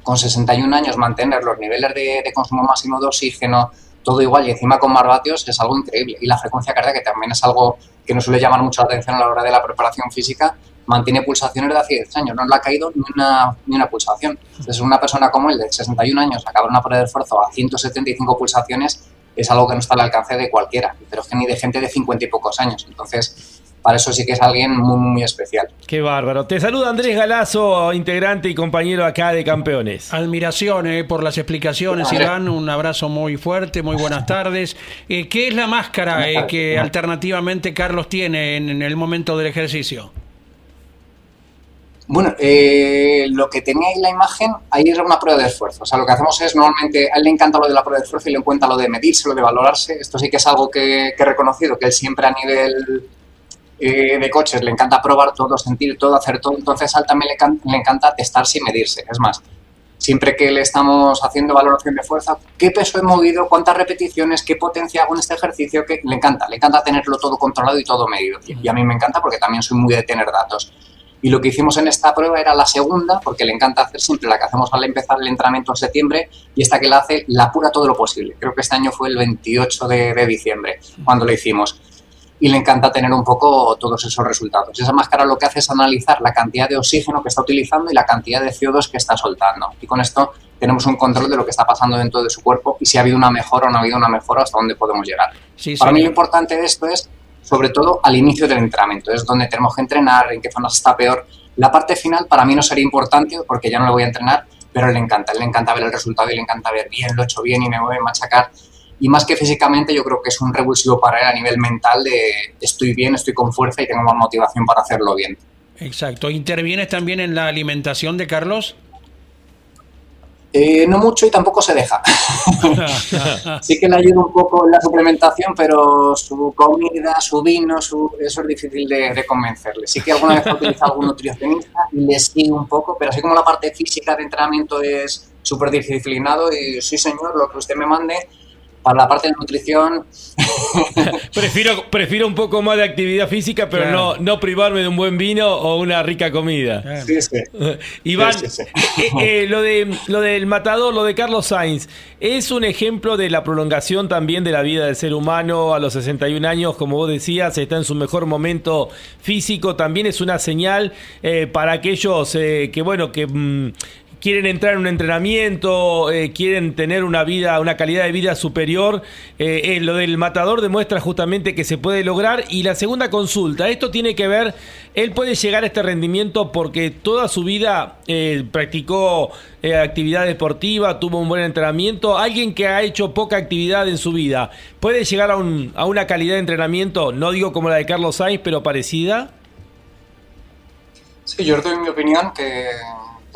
con 61 años mantener los niveles de, consumo máximo de oxígeno, todo igual y encima con más vatios es algo increíble. Y la frecuencia cardíaca, que también es algo que nos suele llamar mucho la atención a la hora de la preparación física, mantiene pulsaciones de hace 10 años, no le ha caído ni una, ni una pulsación. Entonces, una persona como él, de 61 años, acabar una prueba de esfuerzo a 175 pulsaciones, es algo que no está al alcance de cualquiera, pero es que ni de gente de 50 y pocos años. Entonces, para eso sí que es alguien muy, muy especial. Qué bárbaro. Te saluda Andrés Galazo, integrante y compañero acá de Campeones. Admiración eh, por las explicaciones, Vale. Iván. Un abrazo muy fuerte, muy buenas tardes. Eh, ¿Qué es la máscara eh, que alternativamente Carlos tiene en, en el momento del ejercicio? Bueno, eh, lo que tenía ahí la imagen, ahí era una prueba de esfuerzo. O sea, lo que hacemos es normalmente, a él le encanta lo de la prueba de esfuerzo y le cuenta lo de medirse, lo de valorarse. Esto sí que es algo que, que he reconocido, que él siempre a nivel eh, de coches le encanta probar todo, sentir todo, hacer todo. Entonces a él también le, le encanta testarse y medirse. Es más, siempre que le estamos haciendo valoración de fuerza, qué peso he movido, cuántas repeticiones, qué potencia hago en este ejercicio, que le encanta, le encanta tenerlo todo controlado y todo medido. Y, y a mí me encanta porque también soy muy de tener datos. Y lo que hicimos en esta prueba era la segunda, porque le encanta hacer siempre la que hacemos al empezar el entrenamiento en septiembre, y esta que la hace la apura todo lo posible. Creo que este año fue el 28 de, de diciembre cuando lo hicimos. Y le encanta tener un poco todos esos resultados. Esa máscara lo que hace es analizar la cantidad de oxígeno que está utilizando y la cantidad de CO2 que está soltando. Y con esto tenemos un control de lo que está pasando dentro de su cuerpo y si ha habido una mejora o no ha habido una mejora, hasta dónde podemos llegar. Sí, Para mí lo importante de esto es, sobre todo, al inicio del entrenamiento. Es donde tenemos que entrenar, en qué zonas está peor. La parte final para mí no sería importante porque ya no le voy a entrenar, pero le encanta. Le encanta ver el resultado y le encanta ver bien, lo he hecho bien y me voy a machacar. Y más que físicamente, yo creo que es un revulsivo para él a nivel mental de estoy bien, estoy con fuerza y tengo más motivación para hacerlo bien. Exacto. ¿Intervienes también en la alimentación de Carlos? Eh, no mucho y tampoco se deja. sí que le ayuda un poco en la suplementación, pero su comida, su vino, su, eso es difícil de, de convencerle. Sí que alguna vez utiliza algún nutricionista y le sigue un poco, pero así como la parte física de entrenamiento es súper disciplinado y sí señor, lo que usted me mande, para la parte de nutrición, Prefiero, prefiero un poco más de actividad física, pero Claro. no, no privarme de un buen vino o una rica comida. Eh, sí, sí. Iván, Sí, sí, eh, eh, lo, de, lo del matador, lo de Carlos Sainz, es un ejemplo de la prolongación también de la vida del ser humano a los 61 años, como vos decías, está en su mejor momento físico, también es una señal eh, para aquellos eh, que, bueno, que... mm, quieren entrar en un entrenamiento, eh, quieren tener una vida, una calidad de vida superior. Eh, eh, lo del matador demuestra justamente que se puede lograr. Y la segunda consulta, esto tiene que ver, él puede llegar a este rendimiento porque toda su vida eh, practicó actividad deportiva, tuvo un buen entrenamiento. Alguien que ha hecho poca actividad en su vida, ¿puede llegar a, un- a una calidad de entrenamiento, no digo como la de Carlos Sainz, pero parecida? Sí, yo doy mi opinión, que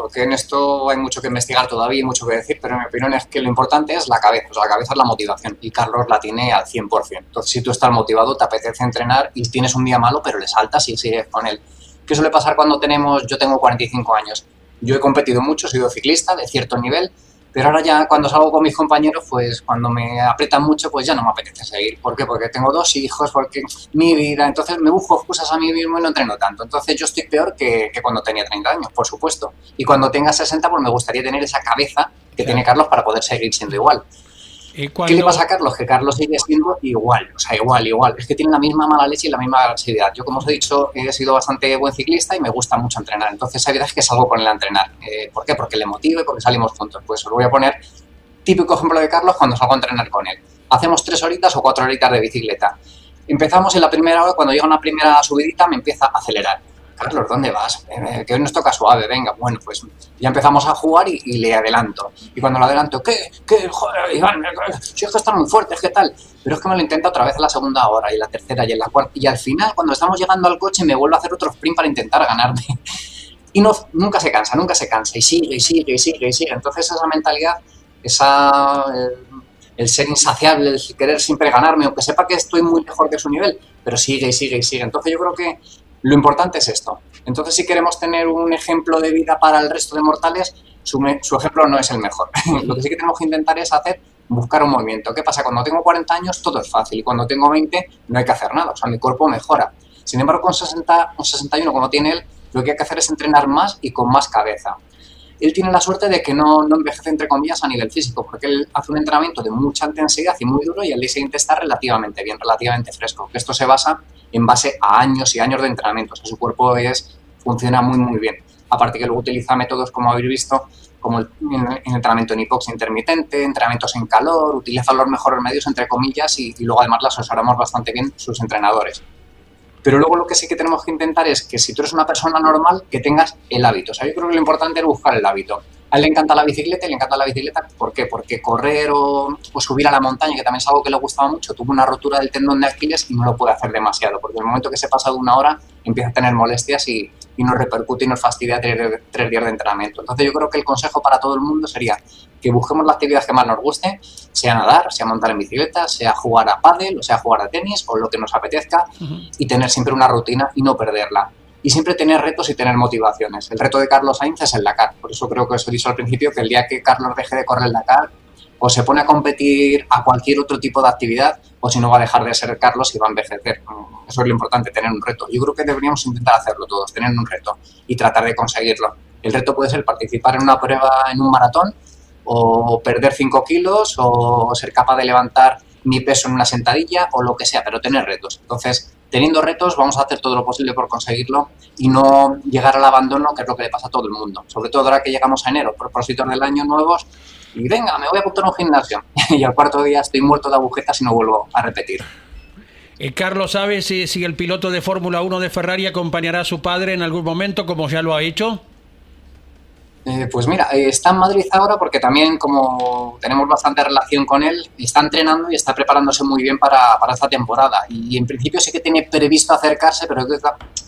porque en esto hay mucho que investigar todavía y mucho que decir, pero mi opinión es que lo importante es la cabeza, o sea, la cabeza es la motivación y Carlos la tiene al 100%. Entonces, si tú estás motivado, te apetece entrenar y tienes un día malo, pero le saltas y sigues con él. ¿Qué suele pasar cuando tenemos, yo tengo 45 años? Yo he competido mucho, he sido ciclista de cierto nivel Pero ahora ya cuando salgo con mis compañeros, pues cuando me aprietan mucho, pues ya no me apetece seguir. ¿Por qué? Porque tengo dos hijos, porque mi vida, entonces me busco excusas a mí mismo y no entreno tanto. Entonces yo estoy peor que, que cuando tenía 30 años, por supuesto. Y cuando tenga 60, pues me gustaría tener esa cabeza que tiene Carlos para poder seguir siendo igual. ¿Qué le pasa a Carlos? Que Carlos sigue siendo igual, o sea, igual, igual. Es que tiene la misma mala leche y la misma agresividad. Yo, como os he dicho, he sido bastante buen ciclista y me gusta mucho entrenar. Entonces, hay veces que salgo con él a entrenar. Eh, ¿Por qué? Porque le motivo y porque salimos juntos. Pues os voy a poner típico ejemplo de Carlos cuando salgo a entrenar con él. Hacemos tres horitas o cuatro horitas de bicicleta. Empezamos en la primera hora, cuando llega una primera subidita me empieza a acelerar Carlos, ¿dónde vas? Eh, que hoy nos toca suave, venga. Bueno, pues ya empezamos a jugar y, le adelanto. Y cuando lo adelanto, ¿qué? ¿Qué? Joder, Iván, si es que está muy fuerte, ¿qué tal? Pero es que me lo intenta otra vez en la segunda hora y la tercera y en la cuarta. Y al final, cuando estamos llegando al coche, me vuelvo a hacer otro sprint para intentar ganarme. Y no, nunca se cansa, nunca se cansa. Y sigue, y sigue, y sigue, y sigue. Entonces esa mentalidad, esa... el ser insaciable, el querer siempre ganarme, aunque sepa que estoy muy mejor que su nivel, pero sigue y sigue y sigue. Entonces yo creo que lo importante es esto. Entonces, si queremos tener un ejemplo de vida para el resto de mortales, su, ejemplo no es el mejor. Lo que sí que tenemos que intentar es hacer, buscar un movimiento. ¿Qué pasa? Cuando tengo 40 años todo es fácil y cuando tengo 20 no hay que hacer nada. O sea, mi cuerpo mejora. Sin embargo, con 60, con 61, como tiene él, lo que hay que hacer es entrenar más y con más cabeza. Él tiene la suerte de que no, no envejece, entre comillas, a nivel físico, porque él hace un entrenamiento de mucha intensidad y muy duro y al día siguiente está relativamente bien, relativamente fresco. Esto se basa en base a años y años de entrenamiento. O sea, su cuerpo es, funciona muy, muy bien. Aparte que luego utiliza métodos, como habéis visto, como entrenamiento en hipoxia intermitente, entrenamientos en calor, utiliza los mejores medios, entre comillas, y, luego además las asesoramos bastante bien sus entrenadores. Pero luego lo que sí que tenemos que intentar es que si tú eres una persona normal, que tengas el hábito. O sea, yo creo que lo importante es buscar el hábito. A él le encanta la bicicleta y le encanta la bicicleta. ¿Por qué? Porque correr o, subir a la montaña, que también es algo que le gustaba mucho, tuvo una rotura del tendón de Aquiles y no lo puede hacer demasiado, porque en el momento que se pasa de una hora empieza a tener molestias y, y nos repercute y nos fastidia tres días de entrenamiento. Entonces yo creo que el consejo para todo el mundo sería que busquemos la actividad que más nos guste, sea nadar, sea montar en bicicleta, sea jugar a pádel, o sea jugar a tenis o lo que nos apetezca y tener siempre una rutina y no perderla y siempre tener retos y tener motivaciones. El reto de Carlos Sainz es el Dakar, por eso creo que os he dicho al principio que el día que Carlos deje de correr el Dakar, o se pone a competir a cualquier otro tipo de actividad, o si no va a dejar de ser Carlos y va a envejecer. Eso es lo importante, tener un reto. Yo creo que deberíamos intentar hacerlo todos, tener un reto y tratar de conseguirlo. El reto puede ser participar en una prueba en un maratón, o perder 5 kilos, o ser capaz de levantar mi peso en una sentadilla, o lo que sea, pero tener retos. Entonces, teniendo retos vamos a hacer todo lo posible por conseguirlo y no llegar al abandono, que es lo que le pasa a todo el mundo. Sobre todo ahora que llegamos a enero, propósitos del año nuevos, y venga, me voy a apuntar a un gimnasio. y al cuarto día estoy muerto de agujetas y no vuelvo a repetir. Eh, Carlos, ¿sabe si, si el piloto de Fórmula 1 de Ferrari acompañará a su padre en algún momento, como ya lo ha hecho? Eh, pues mira, eh, está en Madrid ahora porque también como tenemos bastante relación con él, está entrenando y está preparándose muy bien para, esta temporada. Y, en principio sí que tiene previsto acercarse, pero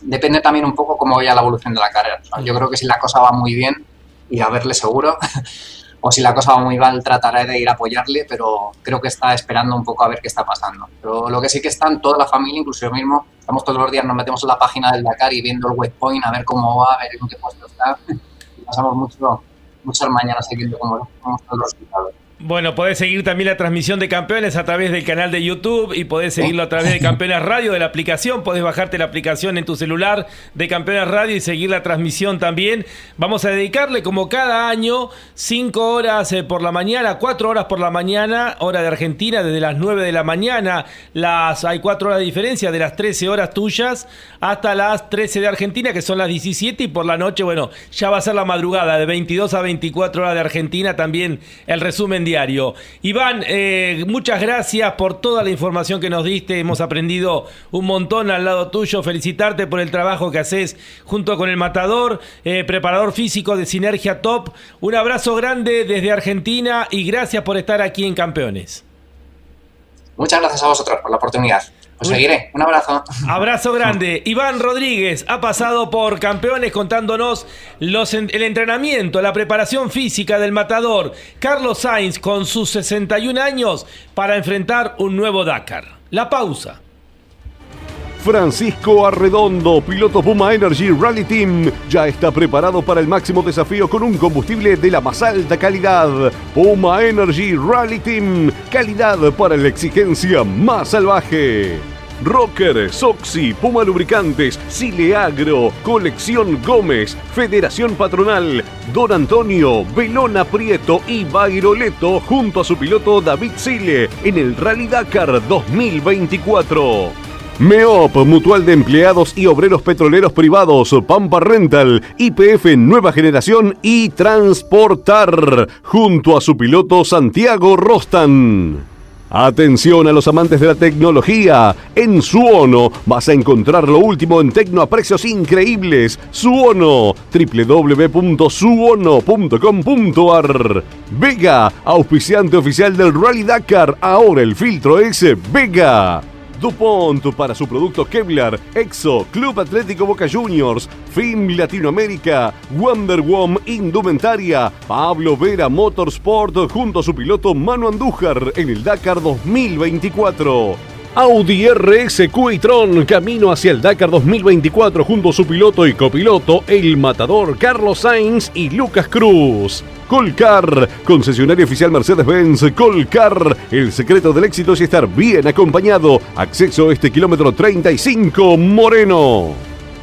depende también un poco cómo vaya la evolución de la carrera. yo creo que si la cosa va muy bien, irá a verle seguro. o si la cosa va muy mal, trataré de ir a apoyarle, pero creo que está esperando un poco a ver qué está pasando. Pero lo que sí que está en toda la familia, incluso yo mismo, estamos todos los días, nos metemos en la página del Dakar y viendo el waypoint, a ver cómo va, a ver en qué puesto está pasamos mucho, muchas mañanas ahí viendo cómo, cómo están los resultados. Bueno, podés seguir también la transmisión de campeones a través del canal de YouTube y podés seguirlo a través de Campeones Radio de la aplicación. Podés bajarte la aplicación en tu celular de Campeones Radio y seguir la transmisión también. Vamos a dedicarle como cada año cinco horas eh, por la mañana, cuatro horas por la mañana, hora de Argentina, desde las 9 de la mañana. Las, hay cuatro horas de diferencia de las 13 horas tuyas hasta las 13 de Argentina, que son las 17 y por la noche, bueno, ya va a ser la madrugada de 22 a 24 horas de Argentina también el resumen Iván, eh, muchas gracias por toda la información que nos diste. Hemos aprendido un montón al lado tuyo. Felicitarte por el trabajo que haces junto con el Matador, eh, preparador físico de Sinergia Top. Un abrazo grande desde Argentina y gracias por estar aquí en Campeones. Muchas gracias a vosotros por la oportunidad. Seguiré. Un abrazo. Abrazo grande. Iván Rodríguez ha pasado por campeones contándonos los, el entrenamiento, la preparación física del matador. Carlos Sainz con sus 61 años para enfrentar un nuevo Dakar. La pausa. Francisco Arredondo, piloto Puma Energy Rally Team, ya está preparado para el máximo desafío con un combustible de la más alta calidad. Puma Energy Rally Team, calidad para la exigencia más salvaje. Rocker, Soxy, Puma Lubricantes, Agro, Colección Gómez, Federación Patronal, Don Antonio, Belona Prieto y Bairoleto junto a su piloto David Sile en el Rally Dakar 2024. MEOP, Mutual de Empleados y Obreros Petroleros Privados, Pampa Rental, IPF Nueva Generación y Transportar, junto a su piloto Santiago Rostan. Atención a los amantes de la tecnología. En Suono vas a encontrar lo último en tecno a precios increíbles. Suono, www.suono.com.ar. Vega, auspiciante oficial del Rally Dakar. Ahora el filtro es Vega. DuPont para su producto Kevlar, Exo, Club Atlético Boca Juniors, FIM Latinoamérica, Wonder Woman Indumentaria, Pablo Vera Motorsport junto a su piloto Manu Andújar en el Dakar 2024. Audi RS Q-tron camino hacia el Dakar 2024 junto a su piloto y copiloto, el matador Carlos Sainz y Lucas Cruz. Colcar, concesionario oficial Mercedes-Benz, Colcar, el secreto del éxito es estar bien acompañado. Acceso a este kilómetro 35, Moreno.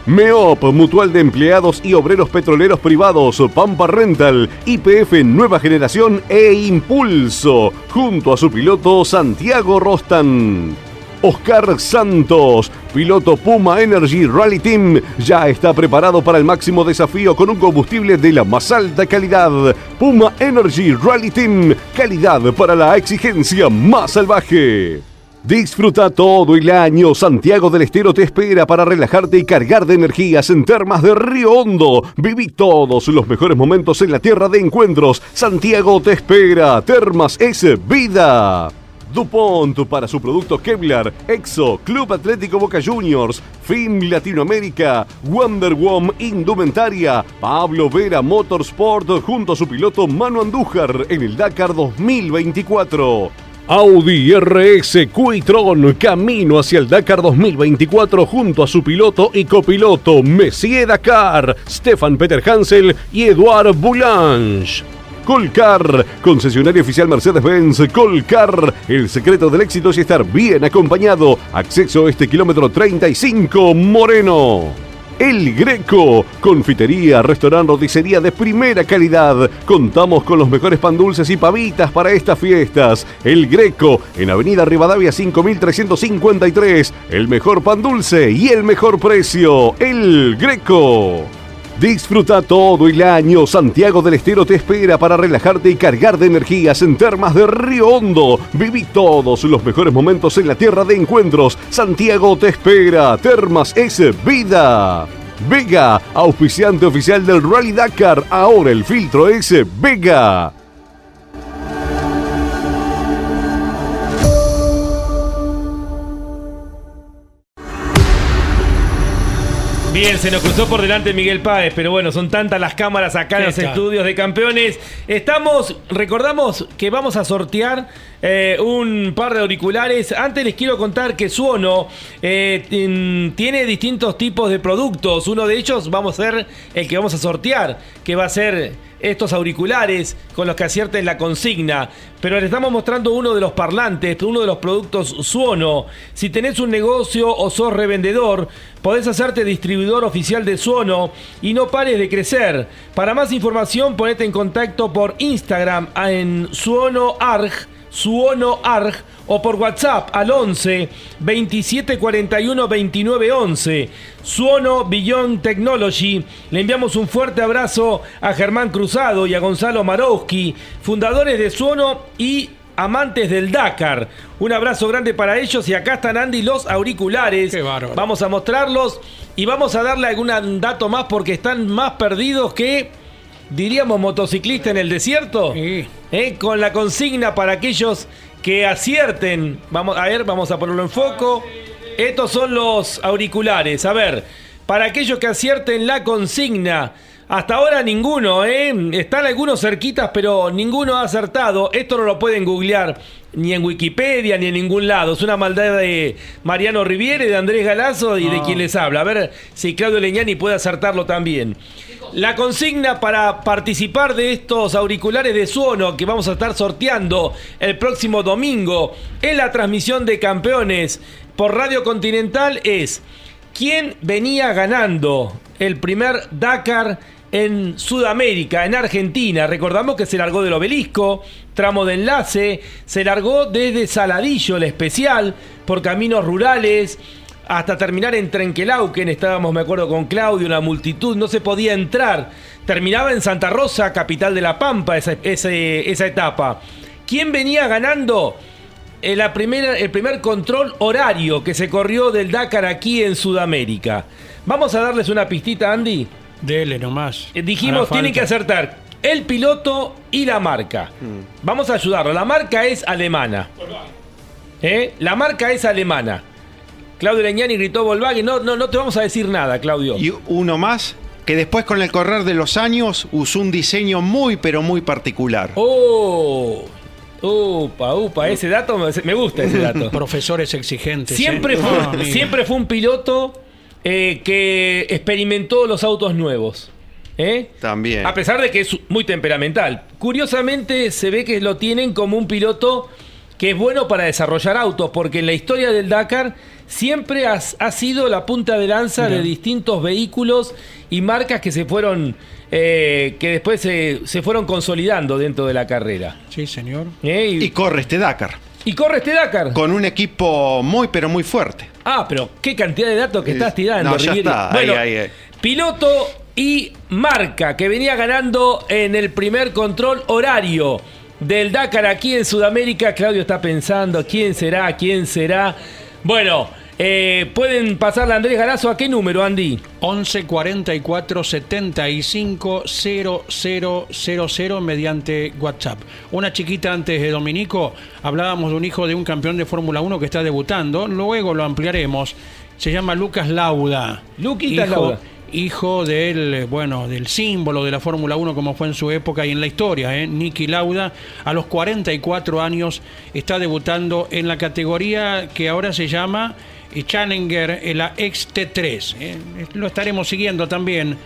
MEOP, Mutual de Empleados y Obreros Petroleros Privados, Pampa Rental, IPF Nueva Generación e Impulso, junto a su piloto Santiago Rostan. Oscar Santos, piloto Puma Energy Rally Team, ya está preparado para el máximo desafío con un combustible de la más alta calidad. Puma Energy Rally Team, calidad para la exigencia más salvaje. Disfruta todo el año. Santiago del Estero te espera para relajarte y cargar de energías en Termas de Río Hondo. Viví todos los mejores momentos en la tierra de encuentros. Santiago te espera. Termas es vida. DuPont para su producto Kevlar, Exo, Club Atlético Boca Juniors, FIM Latinoamérica, Wonder Woman Indumentaria, Pablo Vera Motorsport junto a su piloto Manu Andújar en el Dakar 2024. Audi RS Quitron camino hacia el Dakar 2024 junto a su piloto y copiloto Messier Dakar, Stefan Peter Hansel y Eduard Boulange. Colcar, concesionario oficial Mercedes-Benz, Colcar. El secreto del éxito es estar bien acompañado. Acceso este kilómetro 35, Moreno. El Greco, confitería, restaurante, roticería de primera calidad. Contamos con los mejores pan dulces y pavitas para estas fiestas. El Greco, en Avenida Rivadavia 5353. El mejor pan dulce y el mejor precio. El Greco. Disfruta todo el año. Santiago del Estero te espera para relajarte y cargar de energías en Termas de Río Hondo. Viví todos los mejores momentos en la tierra de encuentros. Santiago te espera. Termas es vida. Vega, auspiciante oficial del Rally Dakar. Ahora el filtro es Vega. Bien, se nos cruzó por delante Miguel Páez, pero bueno, son tantas las cámaras acá en los estudios de campeones. Estamos, recordamos que vamos a sortear eh, un par de auriculares. Antes les quiero contar que Suono eh, tiene distintos tipos de productos. Uno de ellos vamos a ser el que vamos a sortear, que va a ser estos auriculares con los que acierten la consigna. Pero les estamos mostrando uno de los parlantes, uno de los productos Suono. Si tenés un negocio o sos revendedor, podés hacerte distribuidor oficial de Suono y no pares de crecer. Para más información, ponete en contacto por Instagram en SuonoArg, SuonoArg o por WhatsApp al 11 27 41 29 11. Suono Beyond Technology. Le enviamos un fuerte abrazo a Germán Cruzado y a Gonzalo Marowski, fundadores de Suono y amantes del Dakar. Un abrazo grande para ellos y acá están Andy los auriculares. Vamos a mostrarlos y vamos a darle algún dato más porque están más perdidos que diríamos motociclista en el desierto. Eh, con la consigna para aquellos que acierten. Vamos a ver, vamos a ponerlo en foco. Estos son los auriculares. A ver, para aquellos que acierten la consigna, Hasta ahora ninguno, ¿eh? Están algunos cerquitas, pero ninguno ha acertado. Esto no lo pueden googlear ni en Wikipedia ni en ningún lado. Es una maldad de Mariano Riviere, de Andrés Galazo y de quien les habla. A ver si Claudio Leñani puede acertarlo también. La consigna para participar de estos auriculares de Suono que vamos a estar sorteando el próximo domingo en la transmisión de campeones por Radio Continental es ¿quién venía ganando el primer Dakar en Sudamérica, en Argentina? Recordamos que se largó del obelisco, tramo de enlace, se largó desde Saladillo, el especial, por caminos rurales, hasta terminar en Trenquelauquen, estábamos, me acuerdo, con Claudio, una multitud, no se podía entrar. Terminaba en Santa Rosa, capital de La Pampa, esa, ese- esa etapa. ¿Quién venía ganando? Eh, la primera, el primer control horario que se corrió del Dakar aquí en Sudamérica. Vamos a darles una pistita, Andy. Dele nomás. Eh, dijimos, tienen que acertar el piloto y la marca. Vamos a ayudarlo. La marca es alemana. ¿Eh? La marca es alemana. Claudio Leñani gritó Volkswagen. No, no, no te vamos a decir nada, Claudio. Y uno más, que después con el correr de los años usó un diseño muy, pero muy particular. Oh, upa, upa, ese dato me, gusta ese dato. Profesores exigentes. Siempre ¿eh? fue, siempre fue un piloto eh, que experimentó los autos nuevos. ¿eh? También. A pesar de que es muy temperamental. Curiosamente se ve que lo tienen como un piloto que es bueno para desarrollar autos, porque en la historia del Dakar siempre has- ha, sido la punta de lanza de distintos vehículos y marcas que se fueron, eh, que después se, se fueron consolidando dentro de la carrera. Sí, señor. ¿eh? Y, Y corre este Dakar. y corre este Dakar. Con un equipo muy, pero muy fuerte. Ah, pero qué cantidad de datos que Es- estás tirando, no, ya está, ahí, Bueno, ahí, ahí. piloto y marca que venía ganando en el primer control horario del Dakar aquí en Sudamérica. Claudio está pensando, ¿quién será? ¿Quién será? Bueno, eh, pueden pasarle a Andrés Galazo a qué número, Andy. 11 44 75 0000 mediante WhatsApp. Una chiquita antes de Dominico, hablábamos de un hijo de un campeón de Fórmula 1 que está debutando, luego lo ampliaremos. Se llama Lucas Lauda. Luquitas hijo, Lauda. Hijo del, bueno, del símbolo de la Fórmula 1 como fue en su época y en la historia, ¿eh? Nicky Lauda, a los 44 años está debutando en la categoría que ahora se llama eh, Challenger, la XT3. ¿eh? Lo estaremos siguiendo también,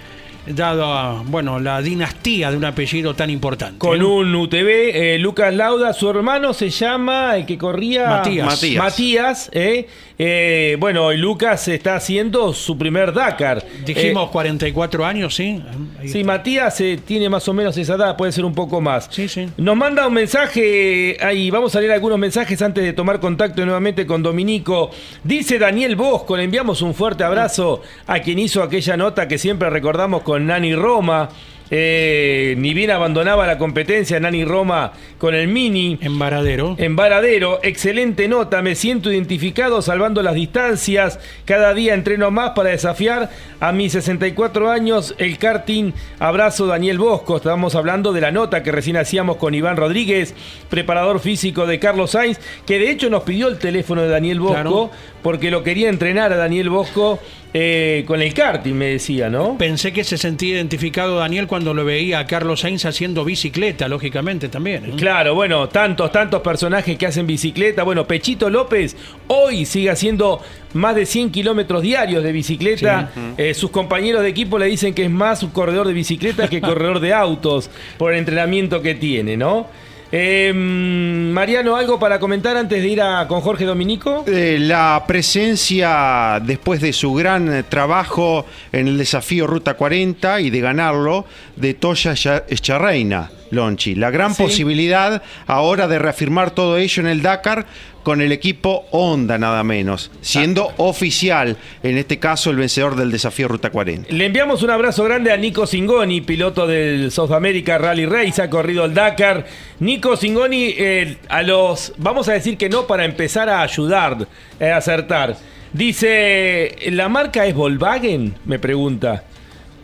dado a, bueno, la dinastía de un apellido tan importante. Con ¿eh? un UTV, eh, Lucas Lauda, su hermano se llama, el que corría... Matías. Matías. Matías, eh. Eh, bueno, Lucas está haciendo su primer Dakar. Dijimos Eh, 44 años, ¿sí? Ahí Sí, está. Matías eh, tiene más o menos esa edad, puede ser un poco más. Sí, sí. Nos manda un mensaje, ahí vamos a leer algunos mensajes antes de tomar contacto nuevamente con Dominico. Dice Daniel Bosco, le enviamos un fuerte abrazo a quien hizo aquella nota que siempre recordamos con Nani Roma. Eh, ni bien abandonaba la competencia Nani Roma con el Mini. En Varadero. En Varadero, excelente nota, me siento identificado salvando las distancias, cada día entreno más para desafiar a mis 64 años el karting. Abrazo Daniel Bosco, estábamos hablando de la nota que recién hacíamos con Iván Rodríguez, preparador físico de Carlos Sainz, que de hecho nos pidió el teléfono de Daniel Bosco Claro. porque lo quería entrenar a Daniel Bosco eh, con el karting, me decía, ¿no? Pensé que se sentía identificado Daniel cuando lo veía a Carlos Sainz haciendo bicicleta, lógicamente también. ¿eh? Claro, bueno, tantos, tantos personajes que hacen bicicleta. Bueno, Pechito López hoy sigue haciendo más de 100 kilómetros diarios de bicicleta. Eh, sus compañeros de equipo le dicen que es más un corredor de bicicleta que corredor de autos por el entrenamiento que tiene, ¿no? Eh, Mariano, ¿algo para comentar antes de ir a, con Jorge Dominico? Eh, la presencia, después de su gran trabajo en el desafío Ruta 40 y de ganarlo, de Toya Ya- Echereina, Lonchi. La gran Sí. posibilidad ahora de reafirmar todo ello en el Dakar con el equipo Honda, nada menos, siendo oficial, en este caso, el vencedor del desafío Ruta 40. Le enviamos un abrazo grande a Nico Singoni, piloto del South America Rally Race, ha corrido el Dakar. Nico Singoni, eh, a los, vamos a decir que no para empezar a ayudar, eh, a acertar. Dice, ¿la marca es Volkswagen? Me pregunta.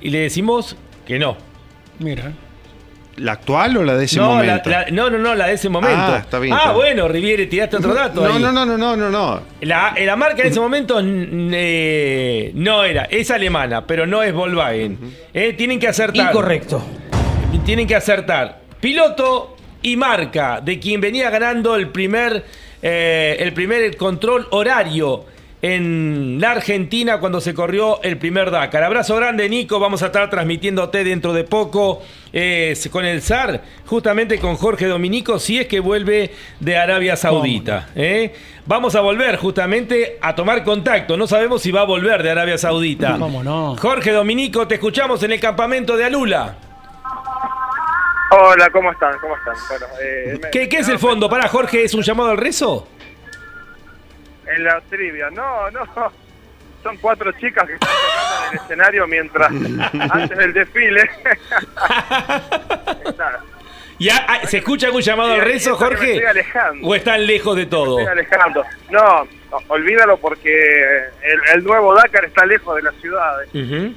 Y le decimos que no. Mira. ¿La actual o la de ese no, momento? la- no, no, no, la de ese momento. Ah, está bien, Ah, está bien. bueno, Riviere, tiraste otro dato. no, ahí. no, no, no, no, no, no. La, la marca en ese momento eh, no era, es alemana, pero no es Volkswagen. Eh, tienen que acertar. Incorrecto. Tienen que acertar. Piloto y marca de quien venía ganando el primer, eh, el primer control horario en la Argentina cuando se corrió el primer Dakar. Abrazo grande, Nico. Vamos a estar transmitiéndote dentro de poco eh, con el SAR, justamente con Jorge Dominico, si es que vuelve de Arabia Saudita. ¿eh? Vamos a volver justamente a tomar contacto. No sabemos si va a volver de Arabia Saudita. ¿Cómo no? Jorge Dominico, te escuchamos en el campamento de Alula. Hola, ¿cómo están? ¿Cómo están? Bueno, eh, me- ¿Qué, qué es el fondo? Para Jorge, ¿es un llamado al rezo? En la trivia, no, no. Son cuatro chicas que están tocando en el escenario mientras antes del desfile. ¿Ya, ¿Se escucha algún llamado al rezo, Jorge? estoy alejando. ¿O están lejos de todo? estoy alejando. No, no, olvídalo porque el, el nuevo Dakar está lejos de las ciudades. Ujú.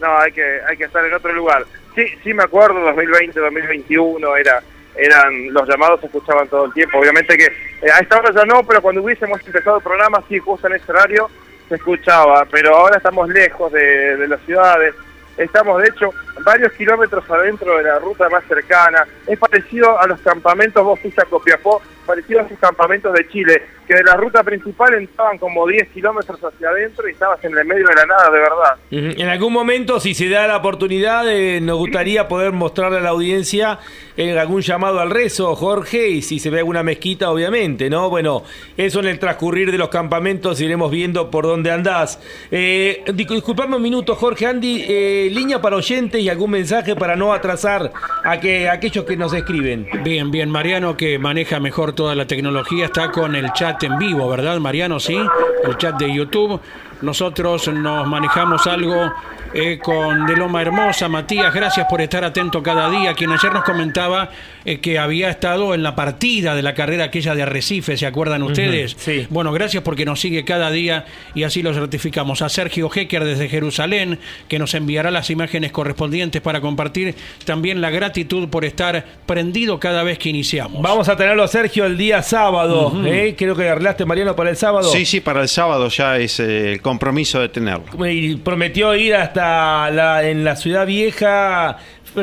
No, hay que, hay que estar en otro lugar. Sí, sí me acuerdo, 2020, 2021, era, eran, los llamados se escuchaban todo el tiempo. Obviamente que eh, a esta hora ya no, pero cuando hubiésemos empezado el programa, sí, justo en ese horario se escuchaba. Pero ahora estamos lejos de, las ciudades. Estamos, de hecho, varios kilómetros adentro de la ruta más cercana. Es parecido a los campamentos, vos fuiste a Copiapó, parecido a esos campamentos de Chile, que de la ruta principal entraban como 10 kilómetros hacia adentro y estabas en el medio de la nada, de verdad. En algún momento, si se da la oportunidad, eh, nos gustaría poder mostrarle a la audiencia eh, algún llamado al rezo, Jorge, y si se ve alguna mezquita, obviamente, ¿no? Bueno, eso en el transcurrir de los campamentos iremos viendo por dónde andás. Eh, dis- disculpame un minuto, Jorge, Andy, eh, línea para oyentes y algún mensaje para no atrasar a que a aquellos que nos escriben. Bien, bien, Mariano que maneja mejor toda la tecnología está con el chat en vivo, ¿verdad, Mariano? Sí, el chat de YouTube. Nosotros nos manejamos algo eh, con De Loma Hermosa. Matías, gracias por estar atento cada día. Quien ayer nos comentaba eh, que había estado en la partida de la carrera aquella de Arrecife, ¿se acuerdan ustedes? sí. Bueno, gracias porque nos sigue cada día y así lo certificamos. A Sergio Hecker desde Jerusalén, que nos enviará las imágenes correspondientes para compartir también la gratitud por estar prendido cada vez que iniciamos. Vamos a tenerlo a Sergio el día sábado. ¿eh? Creo que arreglaste, Mariano, para el sábado. Sí, sí, para el sábado ya es eh, el compromiso de tenerlo. y prometió ir hasta la, en la ciudad vieja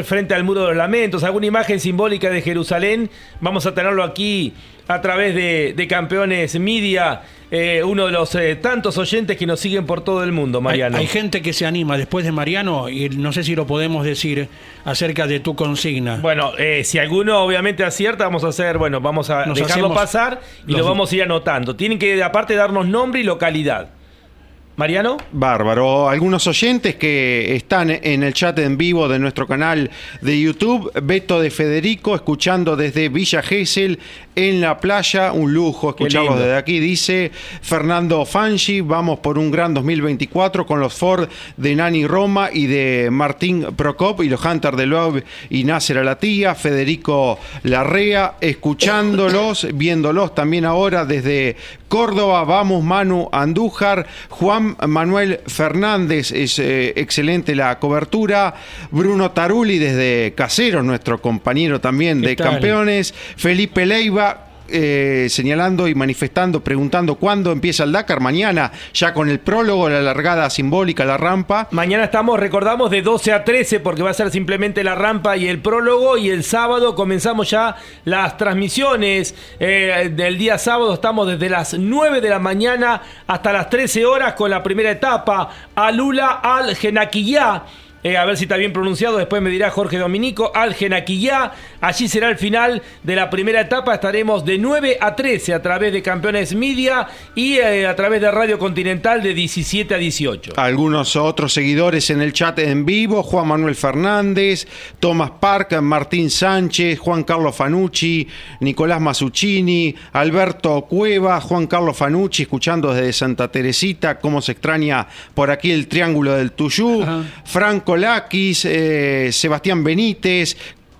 frente al muro de los lamentos, alguna imagen simbólica de Jerusalén. Vamos a tenerlo aquí a través de, de Campeones Media, eh, uno de los eh, tantos oyentes que nos siguen por todo el mundo, Mariano. hay gente que se anima después de Mariano y no sé si lo podemos decir acerca de tu consigna. Bueno, eh, si alguno obviamente acierta, vamos a hacer, bueno, vamos a Nos dejarlo pasar y los- lo vamos a ir anotando. Tienen que aparte darnos nombre y localidad. Mariano. Bárbaro. Algunos oyentes que están en el chat en vivo de nuestro canal de YouTube. Beto de Federico, escuchando desde Villa Gesell en la playa. Un lujo escucharlos desde aquí. Dice Fernando Fangi, vamos por un gran 2024 con los Ford de Nani Roma y de Martín Procop y los Hunter de Love y Nasser Alatía. Federico Larrea, escuchándolos, viéndolos también ahora desde Córdoba. Vamos Manu Andújar, Juan Manuel Fernández, es eh, excelente la cobertura. Bruno Taruli desde Caseros, nuestro compañero también ¿Qué de campeones. Felipe Leiva. Eh, señalando y manifestando, preguntando cuándo empieza el Dakar, mañana, ya con el prólogo, la largada simbólica, la rampa. Mañana estamos, recordamos, de 12 a 13 porque va a ser simplemente la rampa y el prólogo y el sábado comenzamos ya las transmisiones. Eh, del día sábado estamos desde las 9 de la mañana hasta las 13 horas con la primera etapa. Alula al Genaquillá. Eh, a ver si está bien pronunciado, después me dirá Jorge Dominico, al Genaquillá. Allí será el final de la primera etapa. Estaremos de 9 a 13 a través de Campeones Media y eh, a través de Radio Continental de 17 a 18. Algunos otros seguidores en el chat en vivo, Juan Manuel Fernández, Tomás Park, Martín Sánchez, Juan Carlos Fanucci, Nicolás Masuccini, Alberto Cueva, Juan Carlos Fanucci, escuchando desde Santa Teresita, cómo se extraña por aquí el Triángulo del Tuyú, Franco Lakis, eh, Sebastián Benítez,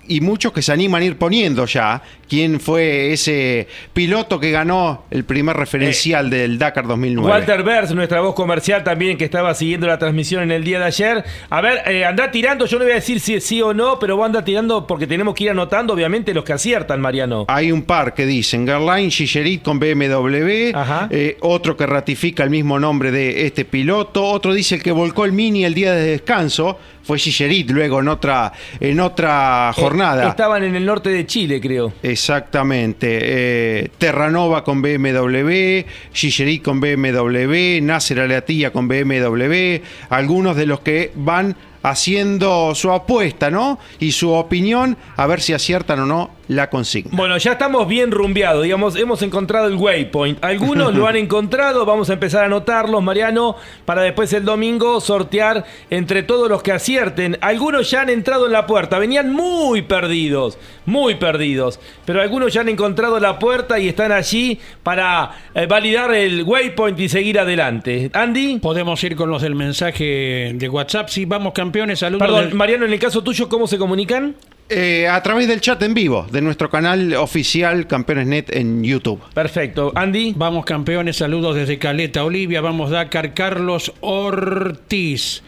y muchos que se animan a ir poniendo ya, quién fue ese piloto que ganó el primer referencial del Dakar 2009. Walter Bers, nuestra voz comercial también que estaba siguiendo la transmisión en el día de ayer. A ver, eh, anda tirando, yo no voy a decir si es sí o no, pero vos anda tirando porque tenemos que ir anotando, obviamente, los que aciertan, Mariano. Hay un par que dicen Gerlain Gigerit con BMW, eh, otro que ratifica el mismo nombre de este piloto, otro dice el que volcó el Mini el día de descanso, fue Gigerit luego en otra, en otra jornada. Eh, estaban en el norte de Chile, creo. Exactamente. Eh, Terranova con BMW, Gigerit con BMW, Nasser Alatilla con BMW, algunos de los que van haciendo su apuesta, ¿no? Y su opinión, a ver si aciertan o no la consigna. Bueno, ya estamos bien rumbeados, digamos, hemos encontrado el waypoint. Algunos lo han encontrado, vamos a empezar a anotarlos, Mariano, para después el domingo sortear entre todos los que acierten. Algunos ya han entrado en la puerta, venían muy perdidos, muy perdidos, pero algunos ya han encontrado la puerta y están allí para eh, validar el waypoint y seguir adelante. Andy, Podemos ir con los del mensaje de WhatsApp. Sí, vamos campeones, saludos. perdón, del- Mariano, en el caso tuyo, ¿cómo se comunican? Eh, a través del chat en vivo de nuestro canal oficial Campeones.net en YouTube. Perfecto. Andy. Vamos campeones, saludos desde Caleta, Olivia. Vamos Dakar, Carlos Ortiz.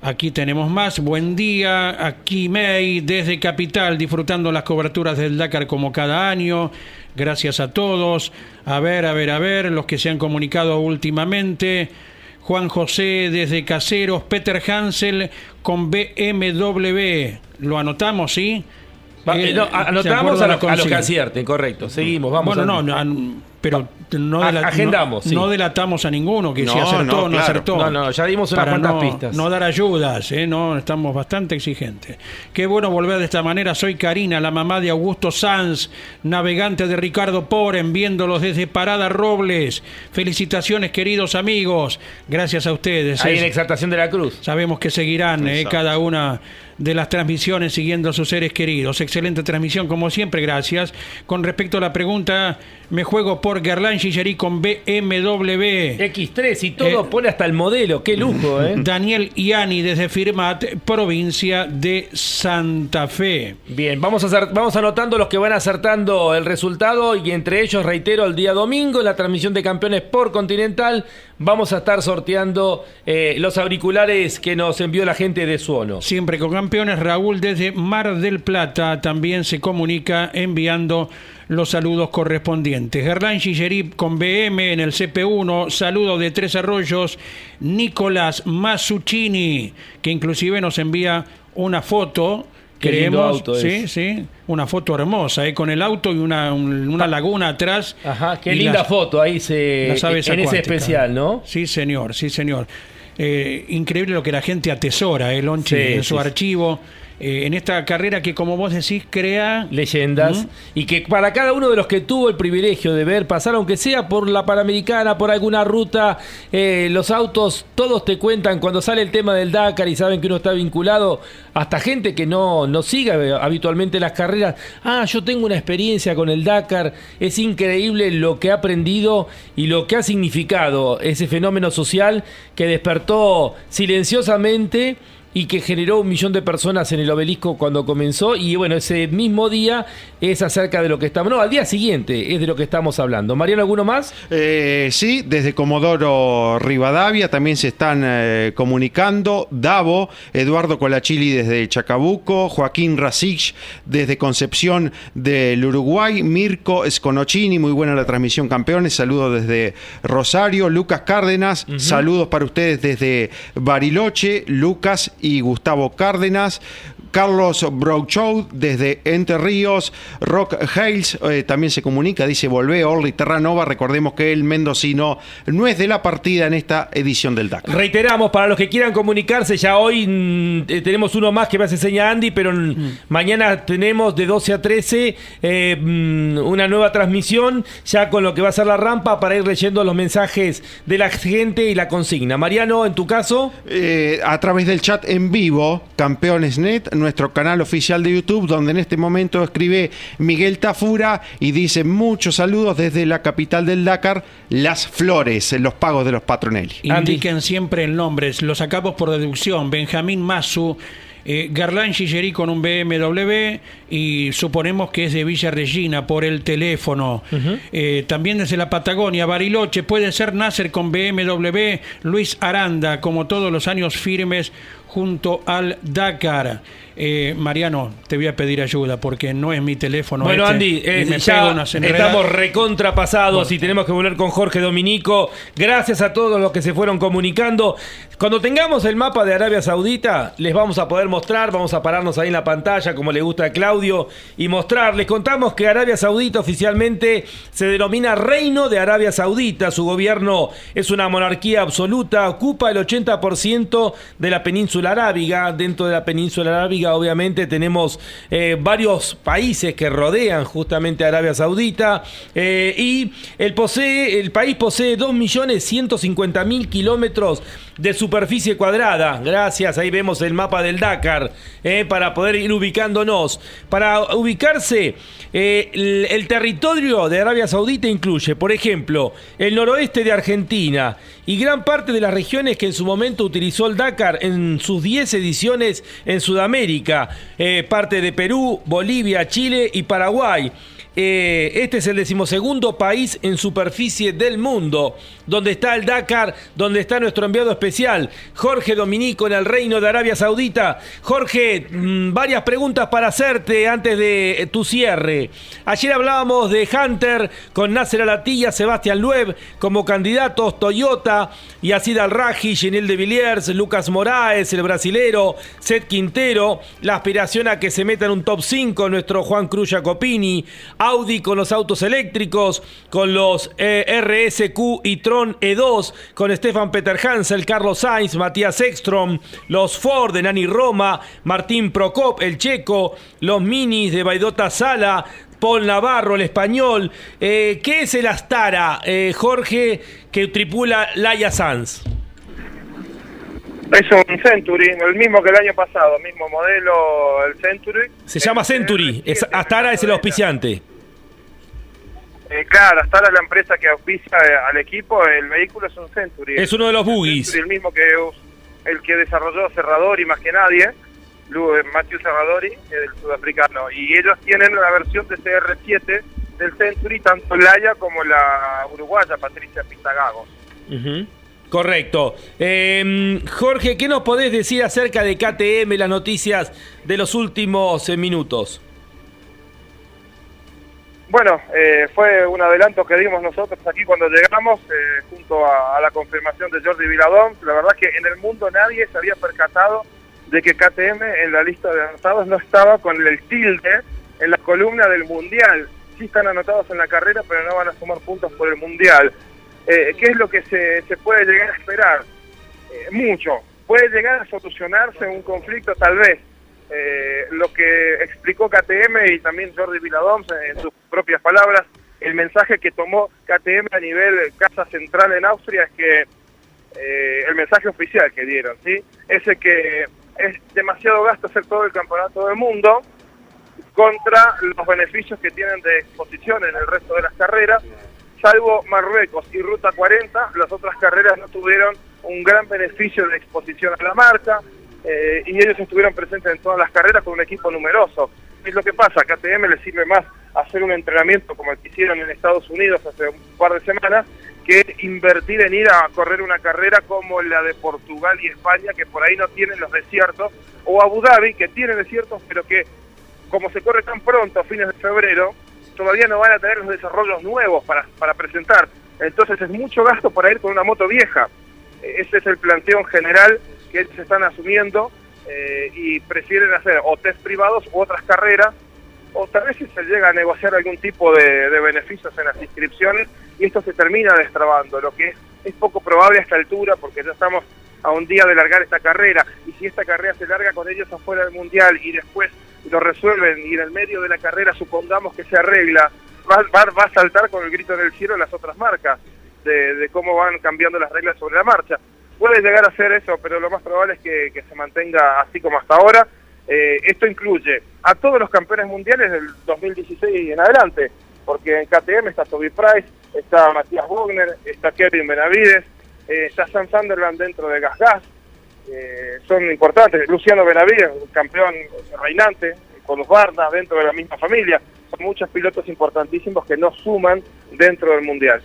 Aquí tenemos más. Buen día. Aquí May desde Capital, disfrutando las coberturas del Dakar como cada año. Gracias a todos. A ver, a ver, a ver, los que se han comunicado últimamente. Juan José desde Caseros, Peter Hansel con BMW. Lo anotamos, ¿sí? Va- Eh, no, ¿se anotamos a, los- a los que acierten, correcto. Seguimos, vamos. Bueno, no, Andy. no, an- pero no, A- dela- agendamos, no, sí. no delatamos a ninguno que si No, acertó no, o no claro. acertó. No, no, ya dimos unas Para cuantas no, pistas. No dar ayudas, ¿eh? no, estamos bastante exigentes. Qué bueno volver de esta manera. Soy Karina, la mamá de Augusto Sanz, navegante de Ricardo Poren, viéndolos desde Parada Robles. Felicitaciones, queridos amigos. Gracias a ustedes. Ahí ¿eh? en Exaltación de la Cruz. Sabemos que seguirán eh, cada una de las transmisiones siguiendo a sus seres queridos. Excelente transmisión, como siempre, gracias. Con respecto a la pregunta, me juego por Guerlain Con BMW. X3 y todo Eh, pone hasta el modelo. Qué lujo, ¿eh? Daniel Iani desde Firmat, provincia de Santa Fe. Bien, vamos, a hacer, vamos anotando los que van acertando el resultado y entre ellos, reitero, el día domingo en la transmisión de campeones por Continental vamos a estar sorteando eh, los auriculares que nos envió la gente de Suono. Siempre con campeones, Raúl desde Mar del Plata también se comunica enviando los saludos correspondientes. Gerlán Gillerí con BM en el CP1, saludo de Tres Arroyos, Nicolás Masuccini, que inclusive nos envía una foto. Creemos, sí, es. sí, una foto hermosa, ¿eh? con el auto y una, un- una laguna atrás. Ajá, qué linda foto ahí se, en ese especial, ¿no? Sí, señor, sí, señor. Eh, increíble lo que la gente atesora, el Lonchi, Sí, en su sí, sí. Eh, en esta carrera que, como vos decís, crea. leyendas. y que para cada uno de los que tuvo el privilegio de ver pasar, aunque sea por la Panamericana, por alguna ruta, eh, los autos, todos te cuentan cuando sale el tema del Dakar y saben que uno está vinculado, hasta gente que no, no siga habitualmente las carreras, ah, yo tengo una experiencia con el Dakar, es increíble lo que ha aprendido y lo que ha significado ese fenómeno social que despertó silenciosamente y que generó un millón de personas en el obelisco cuando comenzó. Y bueno, ese mismo día es acerca de lo que estamos. No, al día siguiente es de lo que estamos hablando. Mariano, ¿alguno más? Eh, sí, desde Comodoro Rivadavia también se están eh, comunicando. Davo, Eduardo Colachili desde Chacabuco, Joaquín Rasich desde Concepción del Uruguay, Mirko Sconocini, muy buena la transmisión campeones, saludos desde Rosario, Lucas Cárdenas, saludos para ustedes desde Bariloche, Lucas y Gustavo Cárdenas. Carlos Brouchow desde Entre Ríos, Rock Hales eh, también se comunica, dice volvé Orly Terranova, recordemos que el mendocino no es de la partida en esta edición del Dakar. Reiteramos, para los que quieran comunicarse, ya hoy mm, eh, tenemos uno más que me hace seña Andy, pero mm, mañana tenemos de 12 a 13 eh, mm, una nueva transmisión, ya con lo que va a ser la rampa, para ir leyendo los mensajes de la gente y la consigna. Mariano, en tu caso... Eh, a través del chat en vivo, Campeones.net, nuestro canal oficial de YouTube, donde en este momento escribe Miguel Tafura y dice muchos saludos desde la capital del Dakar, Las Flores, en los pagos de los Patronelli. Indiquen siempre el nombre, lo sacamos por deducción. Benjamín Masu Eh, Garlán Gillerí con un BMW y suponemos que es de Villa Regina por el teléfono. Eh, también desde la Patagonia, Bariloche, puede ser Nasser con BMW, Luis Aranda, como todos los años firmes junto al Dakar. Eh, Mariano, te voy a pedir ayuda porque no es mi teléfono. Bueno, este, Andy, eh, me ya estamos recontrapasados y tenemos que volver con Jorge Dominico. Gracias a todos los que se fueron comunicando. Cuando tengamos el mapa de Arabia Saudita, les vamos a poder mostrar, vamos a pararnos ahí en la pantalla, como le gusta a Claudio, y mostrar. Les contamos que Arabia Saudita oficialmente se denomina Reino de Arabia Saudita. Su gobierno es una monarquía absoluta, ocupa el 80% de la península arábiga. Dentro de la península arábiga, obviamente, tenemos eh, varios países que rodean justamente a Arabia Saudita. eh, y el, posee, el país posee 2.150.000 kilómetros de superficie cuadrada. Gracias, ahí vemos el mapa del Dakar, eh, para poder ir ubicándonos. Para ubicarse, el territorio de Arabia Saudita incluye, por ejemplo, el noroeste de Argentina y gran parte de las regiones que en su momento utilizó el Dakar en sus 10 ediciones en Sudamérica, eh, parte de Perú, Bolivia, Chile y Paraguay. Eh, este es el decimosegundo país en superficie del mundo, donde está el Dakar, donde está nuestro enviado especial, Jorge Dominico, en el Reino de Arabia Saudita. Jorge, mm, varias preguntas para hacerte antes de eh, tu cierre. Ayer hablábamos de Hunter con Nasser Alatilla, Sebastián Loeb como candidatos, Toyota, Yacid Al-Raji, Ginel de Villiers, Lucas Moraes, el brasilero, Seth Quintero, la aspiración a que se meta en un top 5 nuestro Juan Cruz Jacopini, Audi con los autos eléctricos, con los eh, RSQ y Tron E2, con Stefan Peter Hansel, Carlos Sainz, Matías Ekstrom, los Ford de Nani Roma, Martín Procop, el checo, los Minis de Baidota Sala, Paul Navarro, el español. Eh, ¿Qué es el Astara, eh, Jorge, que tripula Laia Sanz? Es un Century, el mismo que el año pasado, mismo modelo, el Century. Se llama Century, es- Astara es el auspiciante. Eh, claro, hasta ahora la empresa que auspicia eh, al equipo, el vehículo es un Century. Es uno de los buggies. El mismo que el que desarrolló Serradori más que nadie, eh, Matthew es el sudafricano. Y ellos tienen la versión de CR7 del Century, tanto la Haya como la uruguaya Patricia Pintagagos. Correcto. Eh, Jorge, ¿qué nos podés decir acerca de KTM, las noticias de los últimos eh, minutos? Bueno, eh, fue un adelanto que dimos nosotros aquí cuando llegamos, eh, junto a, la confirmación de Jordi Viladón. La verdad que en el mundo nadie se había percatado de que KTM en la lista de anotados no estaba con el tilde en la columna del Mundial. Sí están anotados en la carrera, pero no van a sumar puntos por el Mundial. Eh, ¿Qué es lo que se, se puede llegar a esperar? Eh, mucho. Puede llegar a solucionarse un conflicto tal vez. Eh, lo que explicó KTM y también Jordi Viladoms en sus propias palabras, el mensaje que tomó KTM a nivel Casa Central en Austria es que eh, el mensaje oficial que dieron, ¿sí? Ese que es demasiado gasto hacer todo el campeonato del mundo contra los beneficios que tienen de exposición en el resto de las carreras, salvo Marruecos y Ruta 40, las otras carreras no tuvieron un gran beneficio de exposición a la marca, eh, y ellos estuvieron presentes en todas las carreras con un equipo numeroso. ¿Qué es lo que pasa? A KTM le sirve más hacer un entrenamiento como el que hicieron en Estados Unidos hace un par de semanas que invertir en ir a correr una carrera como la de Portugal y España, que por ahí no tienen los desiertos, o Abu Dhabi, que tiene desiertos, pero que como se corre tan pronto, a fines de febrero, todavía no van a tener los desarrollos nuevos para, para presentar. Entonces es mucho gasto para ir con una moto vieja. Eh, Ese es el planteo general que ellos están asumiendo eh, y prefieren hacer o test privados u otras carreras, o tal vez si se llega a negociar algún tipo de, beneficios en las inscripciones y esto se termina destrabando, lo que es, es poco probable a esta altura porque ya estamos a un día de largar esta carrera y si esta carrera se larga con ellos afuera del mundial y después lo resuelven y en el medio de la carrera supongamos que se arregla, va, va, va a saltar con el grito en el cielo las otras marcas de, de cómo van cambiando las reglas sobre la marcha. Puede llegar a ser eso, pero lo más probable es que, se mantenga así como hasta ahora. Eh, esto incluye a todos los campeones mundiales del 2016 y en adelante, porque en KTM está Toby Price, está Matías Wagner, está Kevin Benavides, eh, está Sam Sunderland dentro de Gas Gas, eh, son importantes. Luciano Benavides, campeón reinante, con los Barna dentro de la misma familia. Son muchos pilotos importantísimos que no suman dentro del Mundial.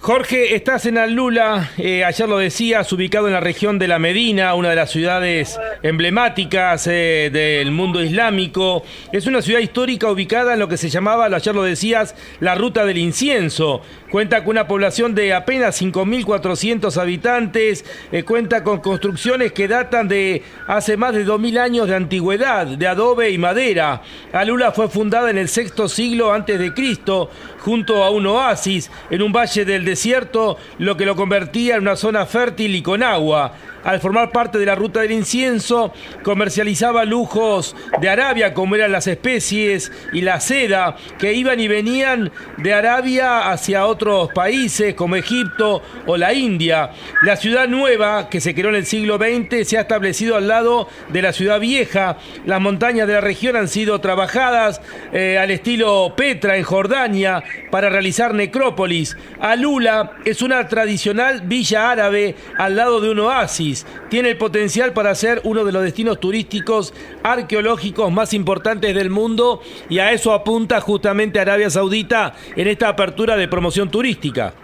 Jorge, estás en Alula, eh, ayer lo decías, ubicado en la región de la Medina, una de las ciudades emblemáticas eh, del mundo islámico. Es una ciudad histórica ubicada en lo que se llamaba, ayer lo decías, la Ruta del Incienso. Cuenta con una población de apenas 5.400 habitantes, eh, cuenta con construcciones que datan de hace más de 2.000 años de antigüedad, de adobe y madera. Alula fue fundada en el sexto siglo antes de Cristo, junto a un oasis en un valle del desierto, lo que lo convertía en una zona fértil y con agua al formar parte de la ruta del incienso, comercializaba lujos de Arabia, como eran las especies y la seda, que iban y venían de Arabia hacia otros países, como Egipto o la India. La ciudad nueva, que se creó en el siglo XX, se ha establecido al lado de la ciudad vieja. Las montañas de la región han sido trabajadas eh, al estilo Petra en Jordania para realizar necrópolis. Alula es una tradicional villa árabe al lado de un oasis tiene el potencial para ser uno de los destinos turísticos arqueológicos más importantes del mundo y a eso apunta justamente Arabia Saudita en esta apertura de promoción turística.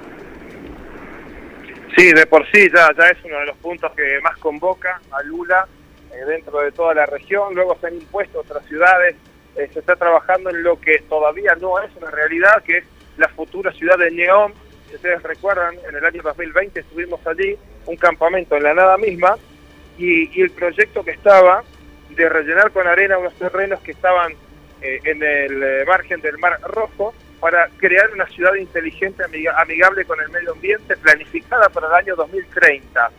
Sí, de por sí ya, es uno de los puntos que más convoca a Lula eh, dentro de toda la región. Luego se han impuesto otras ciudades. Eh, se está trabajando en lo que todavía no es una realidad, que es la futura ciudad de Neón, ustedes recuerdan, en el año 2020 estuvimos allí, un campamento en la nada misma, y, el proyecto que estaba de rellenar con arena unos terrenos que estaban eh, en el eh, margen del Mar Rojo para crear una ciudad inteligente, amigable con el medio ambiente, planificada para el año 2030.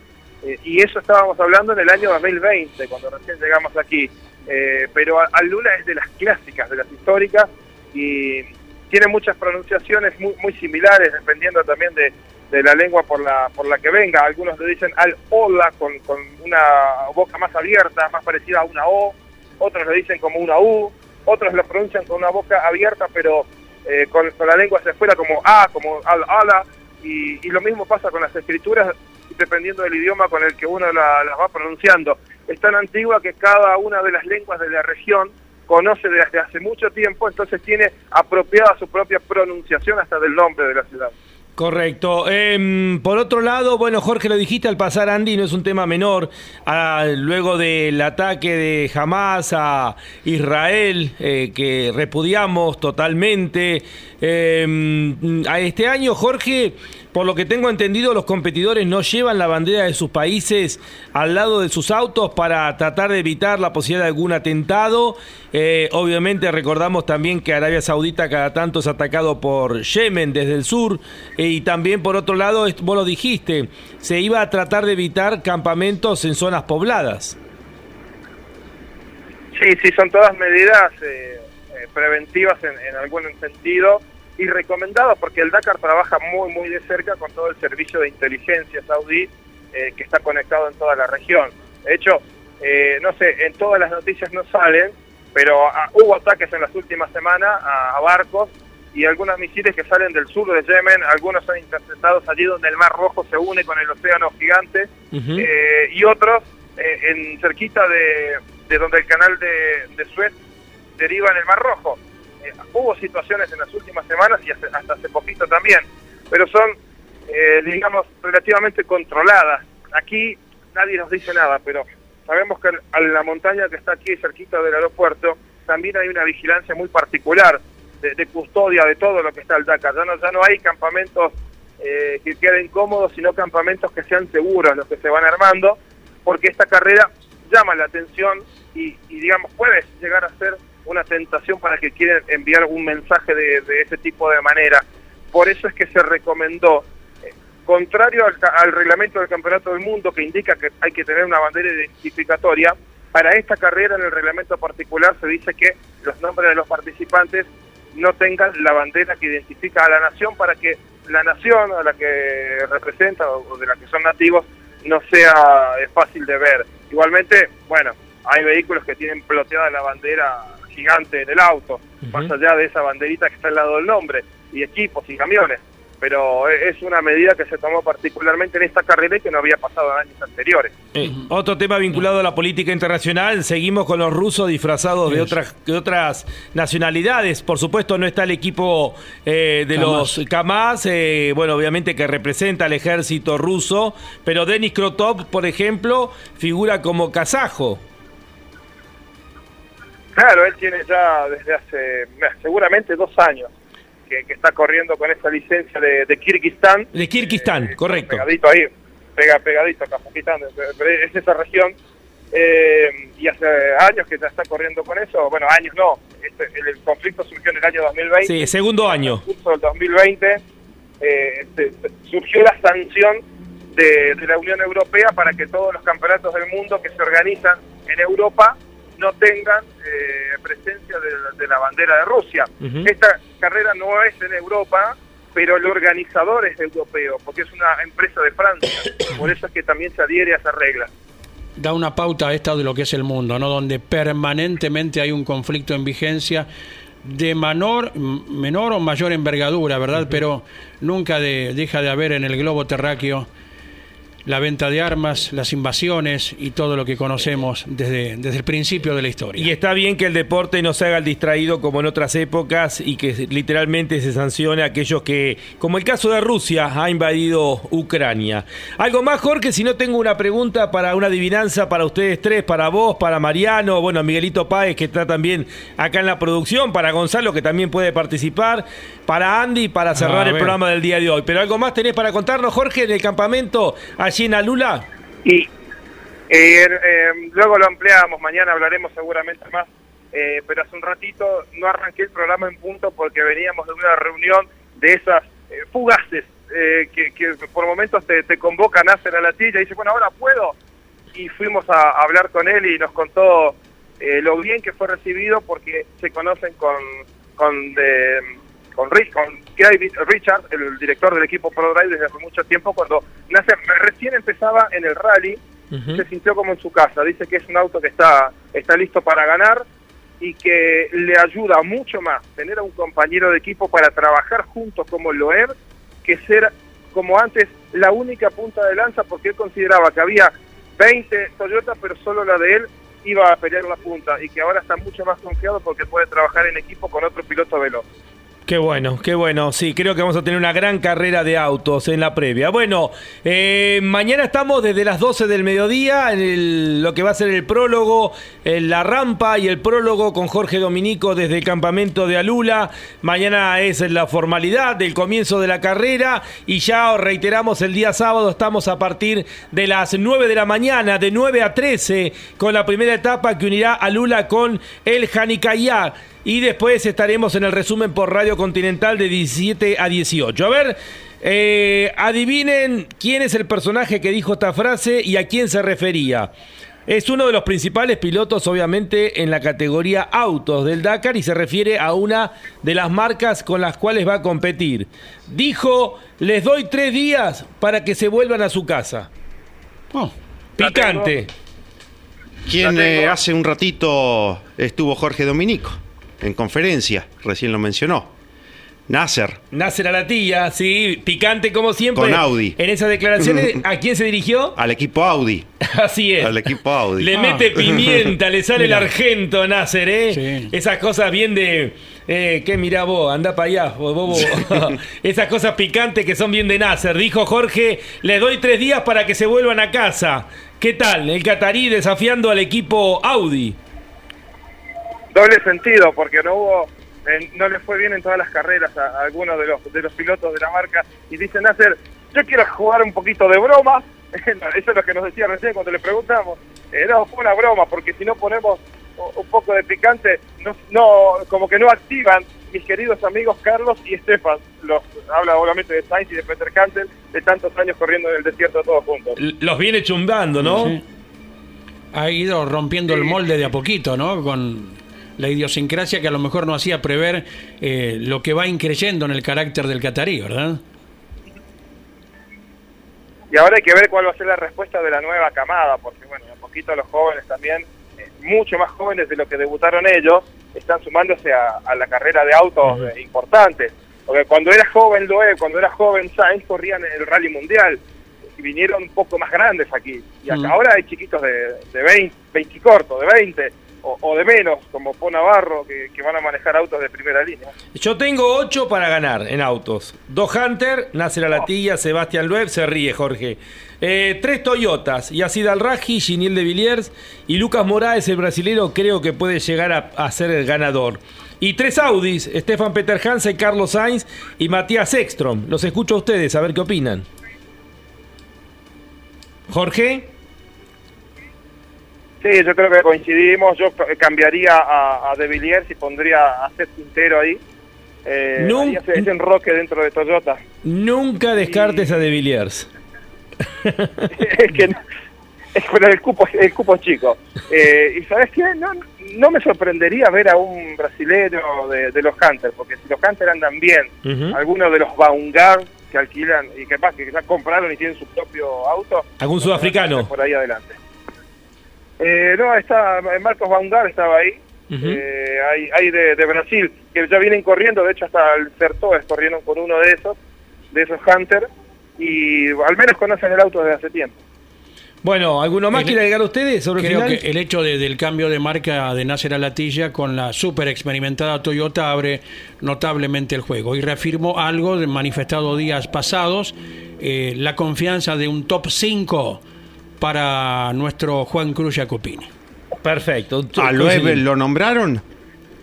Eh, y eso estábamos hablando en el año 2020, cuando recién llegamos aquí. pero Lula es de las clásicas, de las históricas, y, tiene muchas pronunciaciones muy, muy similares, dependiendo también de, la lengua por la, por la que venga. Algunos le dicen al hola con, una boca más abierta, más parecida a una O, otros le dicen como una U, otros lo pronuncian con una boca abierta, pero eh, con, la lengua hacia afuera como A, como al ala, y, lo mismo pasa con las escrituras, dependiendo del idioma con el que uno las va pronunciando. Es tan antigua que cada una de las lenguas de la región conoce desde hace mucho tiempo, entonces tiene apropiada su propia pronunciación hasta del nombre de la ciudad. Correcto. Em, por otro lado, bueno, Jorge, lo dijiste al pasar, Andy, no es un tema menor. Luego del ataque de Hamas a Israel, eh, que repudiamos totalmente. Em, a este año, Jorge, por lo que tengo entendido, los competidores no llevan la bandera de sus países al lado de sus autos para tratar de evitar la posibilidad de algún atentado. Eh, obviamente recordamos también que Arabia Saudita cada tanto es atacado por Yemen desde el sur. Eh, y también por otro lado, vos lo dijiste, se iba a tratar de evitar campamentos en zonas pobladas. Sí, sí, son todas medidas eh, preventivas en, en algún sentido y recomendado porque el Dakar trabaja muy, muy de cerca con todo el servicio de inteligencia saudí eh, que está conectado en toda la región. De hecho, eh, no sé, en todas las noticias no salen, pero ah, hubo ataques en las últimas semanas a, barcos y algunos misiles que salen del sur de Yemen, algunos son interceptados allí donde el Mar Rojo se une con el Océano Gigante, eh, y otros en cerquita de, donde el canal de, de Suez deriva en el Mar Rojo hubo situaciones en las últimas semanas y hasta, hace poquito también, pero son, eh, digamos, relativamente controladas. Aquí nadie nos dice nada, pero sabemos que a la montaña que está aquí cerquita del aeropuerto también hay una vigilancia muy particular de, custodia de todo lo que está al Dakar. Ya no, ya no hay campamentos eh, que queden cómodos, sino campamentos que sean seguros los que se van armando, porque esta carrera llama la atención y, y digamos, puede llegar a ser una tentación para que quieran enviar un mensaje de, ese tipo de manera. Por eso es que se recomendó, eh, contrario al, reglamento del Campeonato del Mundo que indica que hay que tener una bandera identificatoria, para esta carrera en el reglamento particular se dice que los nombres de los participantes no tengan la bandera que identifica a la nación para que la nación a la que representa o de la que son nativos no sea eh, fácil de ver. Igualmente, bueno, hay vehículos que tienen ploteada la bandera gigante en el auto, más allá de esa banderita que está al lado del nombre, y equipos y camiones. pero es una medida que se tomó particularmente en esta carrera y que no había pasado en años anteriores. Eh, otro tema vinculado a la política internacional, seguimos con los rusos disfrazados de otras, de otras nacionalidades. Por supuesto no está el equipo eh, de los Kamaz, eh, bueno, obviamente que representa al ejército ruso, pero Denis Krotov, por ejemplo, figura como kazajo. Claro, él tiene ya desde hace seguramente dos años que, está corriendo con esa licencia de, de Kirguistán. De Kirguistán, eh, correcto. Pegadito ahí, pega, pegadito a Kazajistán, es esa región. Eh, y hace años que ya está corriendo con eso, bueno, años no, este, el, conflicto surgió en el año 2020. Sí, segundo año. En el curso del 2020 eh, surgió la sanción de, de la Unión Europea para que todos los campeonatos del mundo que se organizan en Europa no tengan eh, presencia de, la bandera de Rusia. Esta carrera no es en Europa, pero el organizador es europeo, porque es una empresa de Francia. Por eso es que también se adhiere a esa regla. Da una pauta a esta de lo que es el mundo, ¿no? Donde permanentemente hay un conflicto en vigencia de menor, menor o mayor envergadura, ¿verdad? Pero nunca deja de haber en el globo terráqueo la venta de armas, las invasiones y todo lo que conocemos desde, desde el principio de la historia. Y está bien que el deporte no se haga el distraído como en otras épocas y que literalmente se sancione a aquellos que, como el caso de Rusia, ha invadido Ucrania. Algo más, Jorge, si no tengo una pregunta para una adivinanza para ustedes tres, para vos, para Mariano, bueno, Miguelito Páez, que está también acá en la producción, para Gonzalo, que también puede participar, para Andy, para cerrar el programa del día de hoy. Pero algo más tenés para contarnos, Jorge, en el campamento en Alula? Y eh, eh, luego lo ampliamos, mañana hablaremos seguramente más, eh, pero hace un ratito no arranqué el programa en punto porque veníamos de una reunión de esas fugaces que, por momentos te, convocan, hacen a la tilla y dice, bueno, ahora puedo. Y fuimos a, hablar con él y nos contó lo bien que fue recibido porque se conocen con, con de, con, con Richard, el director del equipo Pro Drive desde hace mucho tiempo, cuando nace, recién empezaba en el rally, se sintió como en su casa. Dice que es un auto que está, está listo para ganar y que le ayuda mucho más tener a un compañero de equipo para trabajar juntos como lo es, que ser como antes la única punta de lanza, porque él consideraba que había 20 Toyota, pero solo la de él iba a pelear la punta y que ahora está mucho más confiado porque puede trabajar en equipo con otro piloto veloz. Qué bueno, qué bueno. Sí, creo que vamos a tener una gran carrera de autos en la previa. Bueno, eh, mañana estamos desde las 12 del mediodía en lo que va a ser el prólogo, en la rampa y el prólogo con Jorge Dominico desde el campamento de Alula. Mañana es la formalidad del comienzo de la carrera y ya reiteramos el día sábado estamos a partir de las 9 de la mañana, de 9 a 13, con la primera etapa que unirá Alula con el Janicayá. Y después estaremos en el resumen por Radio Continental de 17 a 18. A ver, eh, adivinen quién es el personaje que dijo esta frase y a quién se refería. Es uno de los principales pilotos, obviamente, en la categoría autos del Dakar y se refiere a una de las marcas con las cuales va a competir. Dijo, les doy tres días para que se vuelvan a su casa. Oh, picante. ¿Quién eh, hace un ratito estuvo Jorge Dominico? En conferencia, recién lo mencionó. Nasser. Nasser a la tía, sí, picante como siempre. Con Audi. En esas declaraciones, ¿a quién se dirigió? Al equipo Audi. Así es. Al equipo Audi. Le mete ah. pimienta, le sale el argento a Nasser, ¿eh? Esas cosas bien de. Eh, ¿Qué mirá vos? Anda para allá, bobo. Esas cosas picantes que son bien de Nasser. Dijo Jorge, le doy tres días para que se vuelvan a casa. ¿Qué tal? El catarí desafiando al equipo Audi doble sentido, porque no hubo, no le fue bien en todas las carreras a, algunos de los, de los pilotos de la marca y dicen hacer, yo quiero jugar un poquito de broma, eso es lo que nos decía recién cuando le preguntamos, eh, no, fue una broma, porque si no ponemos un poco de picante, no, no, como que no activan mis queridos amigos Carlos y Estefan, los habla obviamente de Sainz y de Peter Cantel, de tantos años corriendo en el desierto todos juntos. Los viene chumbando, ¿no? Ha ido rompiendo el molde de a poquito, ¿no? Con la idiosincrasia que a lo mejor no hacía prever eh, lo que va increyendo en el carácter del catarí, ¿verdad? Y ahora hay que ver cuál va a ser la respuesta de la nueva camada, porque bueno, a poquito los jóvenes también, eh, mucho más jóvenes de lo que debutaron ellos, están sumándose a, la carrera de autos importantes. Porque cuando era joven Loeb, cuando era joven Sainz, corrían en el Rally Mundial y vinieron un poco más grandes aquí. Y acá ahora hay chiquitos de, de 20, 20 cortos, de 20 o, de menos, como Po Navarro, que, van a manejar autos de primera línea. Yo tengo ocho para ganar en autos. Dos Hunter, Nasser Alatilla, Sebastián Loeb, se ríe Jorge. Eh, tres Toyotas, Yacid Al-Raji, Giniel de Villiers y Lucas Moraes, el brasilero, creo que puede llegar a, a ser el ganador. Y tres Audis, Stefan Peter Hansen, Carlos Sainz y Matías Ekstrom. Los escucho a ustedes, a ver qué opinan. Jorge. Sí, yo creo que coincidimos. Yo ca- cambiaría a, a De Villiers y pondría a Seth Quintero ahí. Eh, Nun- haría ese, ese enroque dentro de Toyota. Nunca descartes a De Villiers. es que no- es el cupo, el cupo es chico. Eh, y sabes qué, no, no me sorprendería ver a un brasilero de, de los Hunters, porque si los Hunters andan bien, Ujú. algunos de los Vanguard que alquilan y que, pa- que ya compraron y tienen su propio auto, ¿Algún sudafricano? por ahí adelante. Eh, no, está Marcos Vanguard estaba ahí. Ujú. Eh, hay hay de, de Brasil que ya vienen corriendo, de hecho hasta el Certoes corrieron con uno de esos, de esos Hunters, y al menos conocen el auto desde hace tiempo. Bueno, ¿alguno más El- quiere agregar ustedes sobre el Creo final? que el hecho de- del cambio de marca de Nasser Alatilla con la super experimentada Toyota abre notablemente el juego. Y reafirmo algo de- manifestado días pasados, eh, la confianza de un top 5 para nuestro Juan Cruz Jacopini. Perfecto. ¿A Loeb lo nombraron?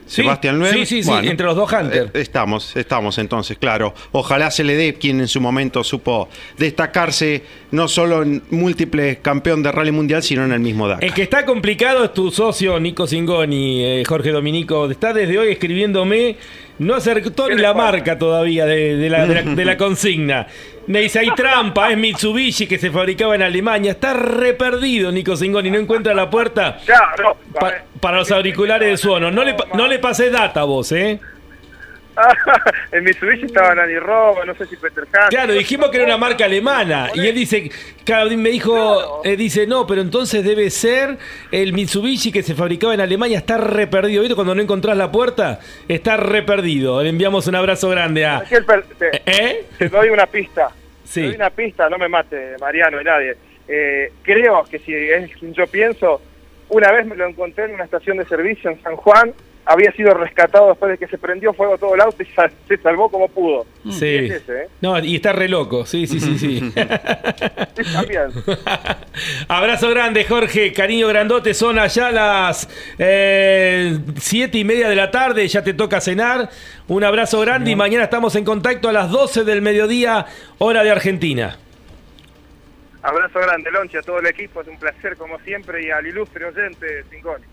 Sí, Sebastián Loeb. sí, sí, sí, entre los dos Hunter. eh, estamos, estamos entonces, claro. Ojalá se le dé quien en su momento supo destacarse no solo en múltiples campeón de rally mundial, sino en el mismo Dakar. El que está complicado es tu socio Nico Singoni, eh, Jorge Dominico. Está desde hoy escribiéndome. No acertó ni la marca todavía de, de la, de la- de la consigna. Me dice, hay trampa, es Mitsubishi que se fabricaba en Alemania. Está re perdido Nico Singoni, no encuentra la puerta pa- para los auriculares de suono. No le, no le pases data vos, ¿eh? en Mitsubishi estaba Nani Robo, no sé si Peter Hansen. Claro, dijimos que era una marca alemana. Y él dice, claro, me dijo, eh, dice, no, pero entonces debe ser el Mitsubishi que se fabricaba en Alemania. Está re perdido. ¿Viste? Cuando no encontrás la puerta, está re perdido. Le enviamos un abrazo grande a. Te, ¿Eh? te doy una pista. Sí. Te doy una pista, no me mate Mariano y nadie. Eh, creo que si es quien yo pienso, una vez me lo encontré en una estación de servicio en San Juan, había sido rescatado después de que se prendió fuego todo el auto y sal- se salvó como pudo. Sí. Es ese, ¿eh? No, y está re loco. Sí, sí, sí, sí. Sí, también. Abrazo grande, Jorge. Cariño grandote. Son allá las eh, siete y media de la tarde. Ya te toca cenar. Un abrazo grande y mañana estamos en contacto a las 12 del mediodía, hora de Argentina. Abrazo grande, Lonchi, a todo el equipo. Es un placer, como siempre, y al ilustre oyente, Singoni.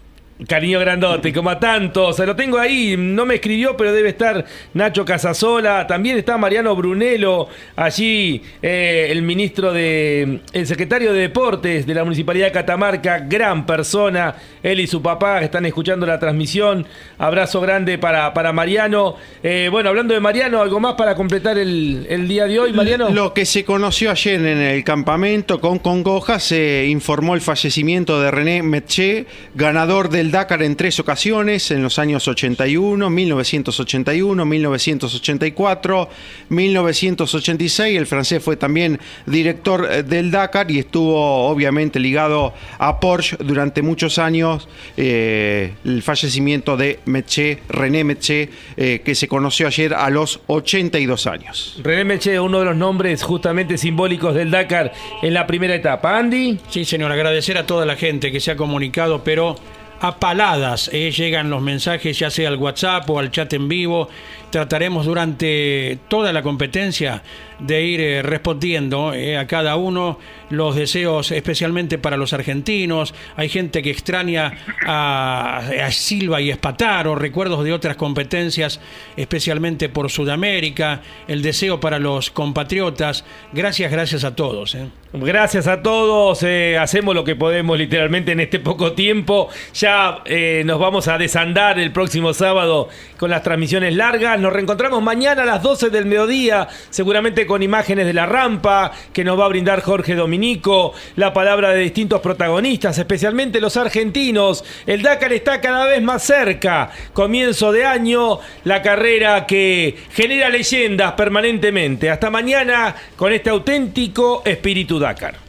Cariño grandote, como a tantos. Se lo tengo ahí, no me escribió, pero debe estar Nacho Casasola. También está Mariano Brunello, allí eh, el ministro de. el secretario de Deportes de la Municipalidad de Catamarca, gran persona. Él y su papá están escuchando la transmisión. Abrazo grande para, para Mariano. Eh, bueno, hablando de Mariano, ¿algo más para completar el, el día de hoy, Mariano? Lo que se conoció ayer en el campamento con Congoja se informó el fallecimiento de René Metché, ganador del Dakar en tres ocasiones, en los años 81, 1981, 1984, 1986. El francés fue también director eh, del Dakar y estuvo obviamente ligado a Porsche durante muchos años. eh, el fallecimiento de Metché, René Metché, eh, que se conoció ayer a los 82 años. René Meche, uno de los nombres justamente simbólicos del Dakar en la primera etapa. Andy. Sí, señor, agradecer a toda la gente que se ha comunicado, pero a paladas eh, llegan los mensajes, ya sea al WhatsApp o al chat en vivo. Trataremos durante toda la competencia de ir eh, respondiendo eh, a cada uno los deseos, especialmente para los argentinos. Hay gente que extraña a, Silva y Espataro, recuerdos de otras competencias, especialmente por Sudamérica. El deseo para los compatriotas. Gracias, gracias a todos. eh. Gracias a todos, hacemos lo que podemos literalmente en este poco tiempo. Ya nos vamos a desandar el próximo sábado con las transmisiones largas. Nos reencontramos mañana a las 12 del mediodía, seguramente con imágenes de la rampa que nos va a brindar Jorge Dominico, la palabra de distintos protagonistas, especialmente los argentinos. El Dakar está cada vez más cerca. Comienzo de año, la carrera que genera leyendas permanentemente. Hasta mañana con este auténtico espíritu Dakar.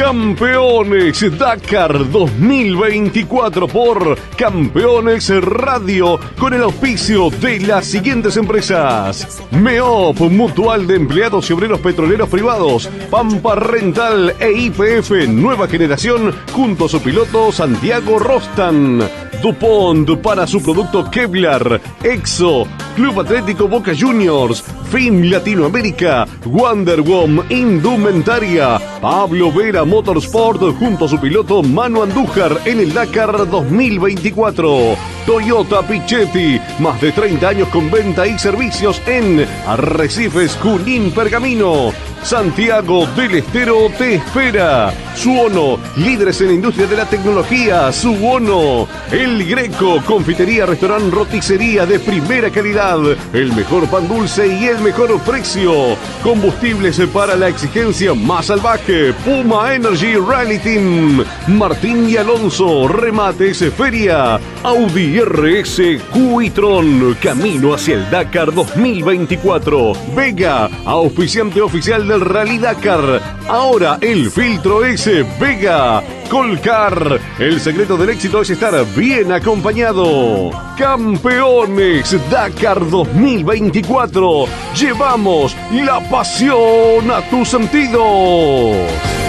Campeones Dakar 2024 por Campeones Radio con el auspicio de las siguientes empresas: MEOP, Mutual de Empleados y Obreros Petroleros Privados, Pampa Rental e IPF Nueva Generación junto a su piloto Santiago Rostan. DuPont para su producto Kevlar, EXO, Club Atlético Boca Juniors, FIM Latinoamérica, Wonderwom Indumentaria, Pablo Vera Motorsport junto a su piloto Manu Andújar en el Dakar 2024. Toyota Pichetti, más de 30 años con venta y servicios en Arrecifes, Junín, Pergamino. Santiago del Estero te espera. Suono, líderes en la industria de la tecnología. Suono, El Greco, confitería, restaurante, roticería de primera calidad. El mejor pan dulce y el mejor precio. Combustibles para la exigencia más salvaje. Puma Energy Rally Team. Martín y Alonso, remates, feria. Audi RS Cuitron, camino hacia el Dakar 2024. Vega, auspiciante oficial del Rally Dakar. Ahora el filtro S Vega. Colcar, el secreto del éxito es estar bien acompañado. Campeones Dakar 2024. Llevamos la pasión a tus sentidos. Sports.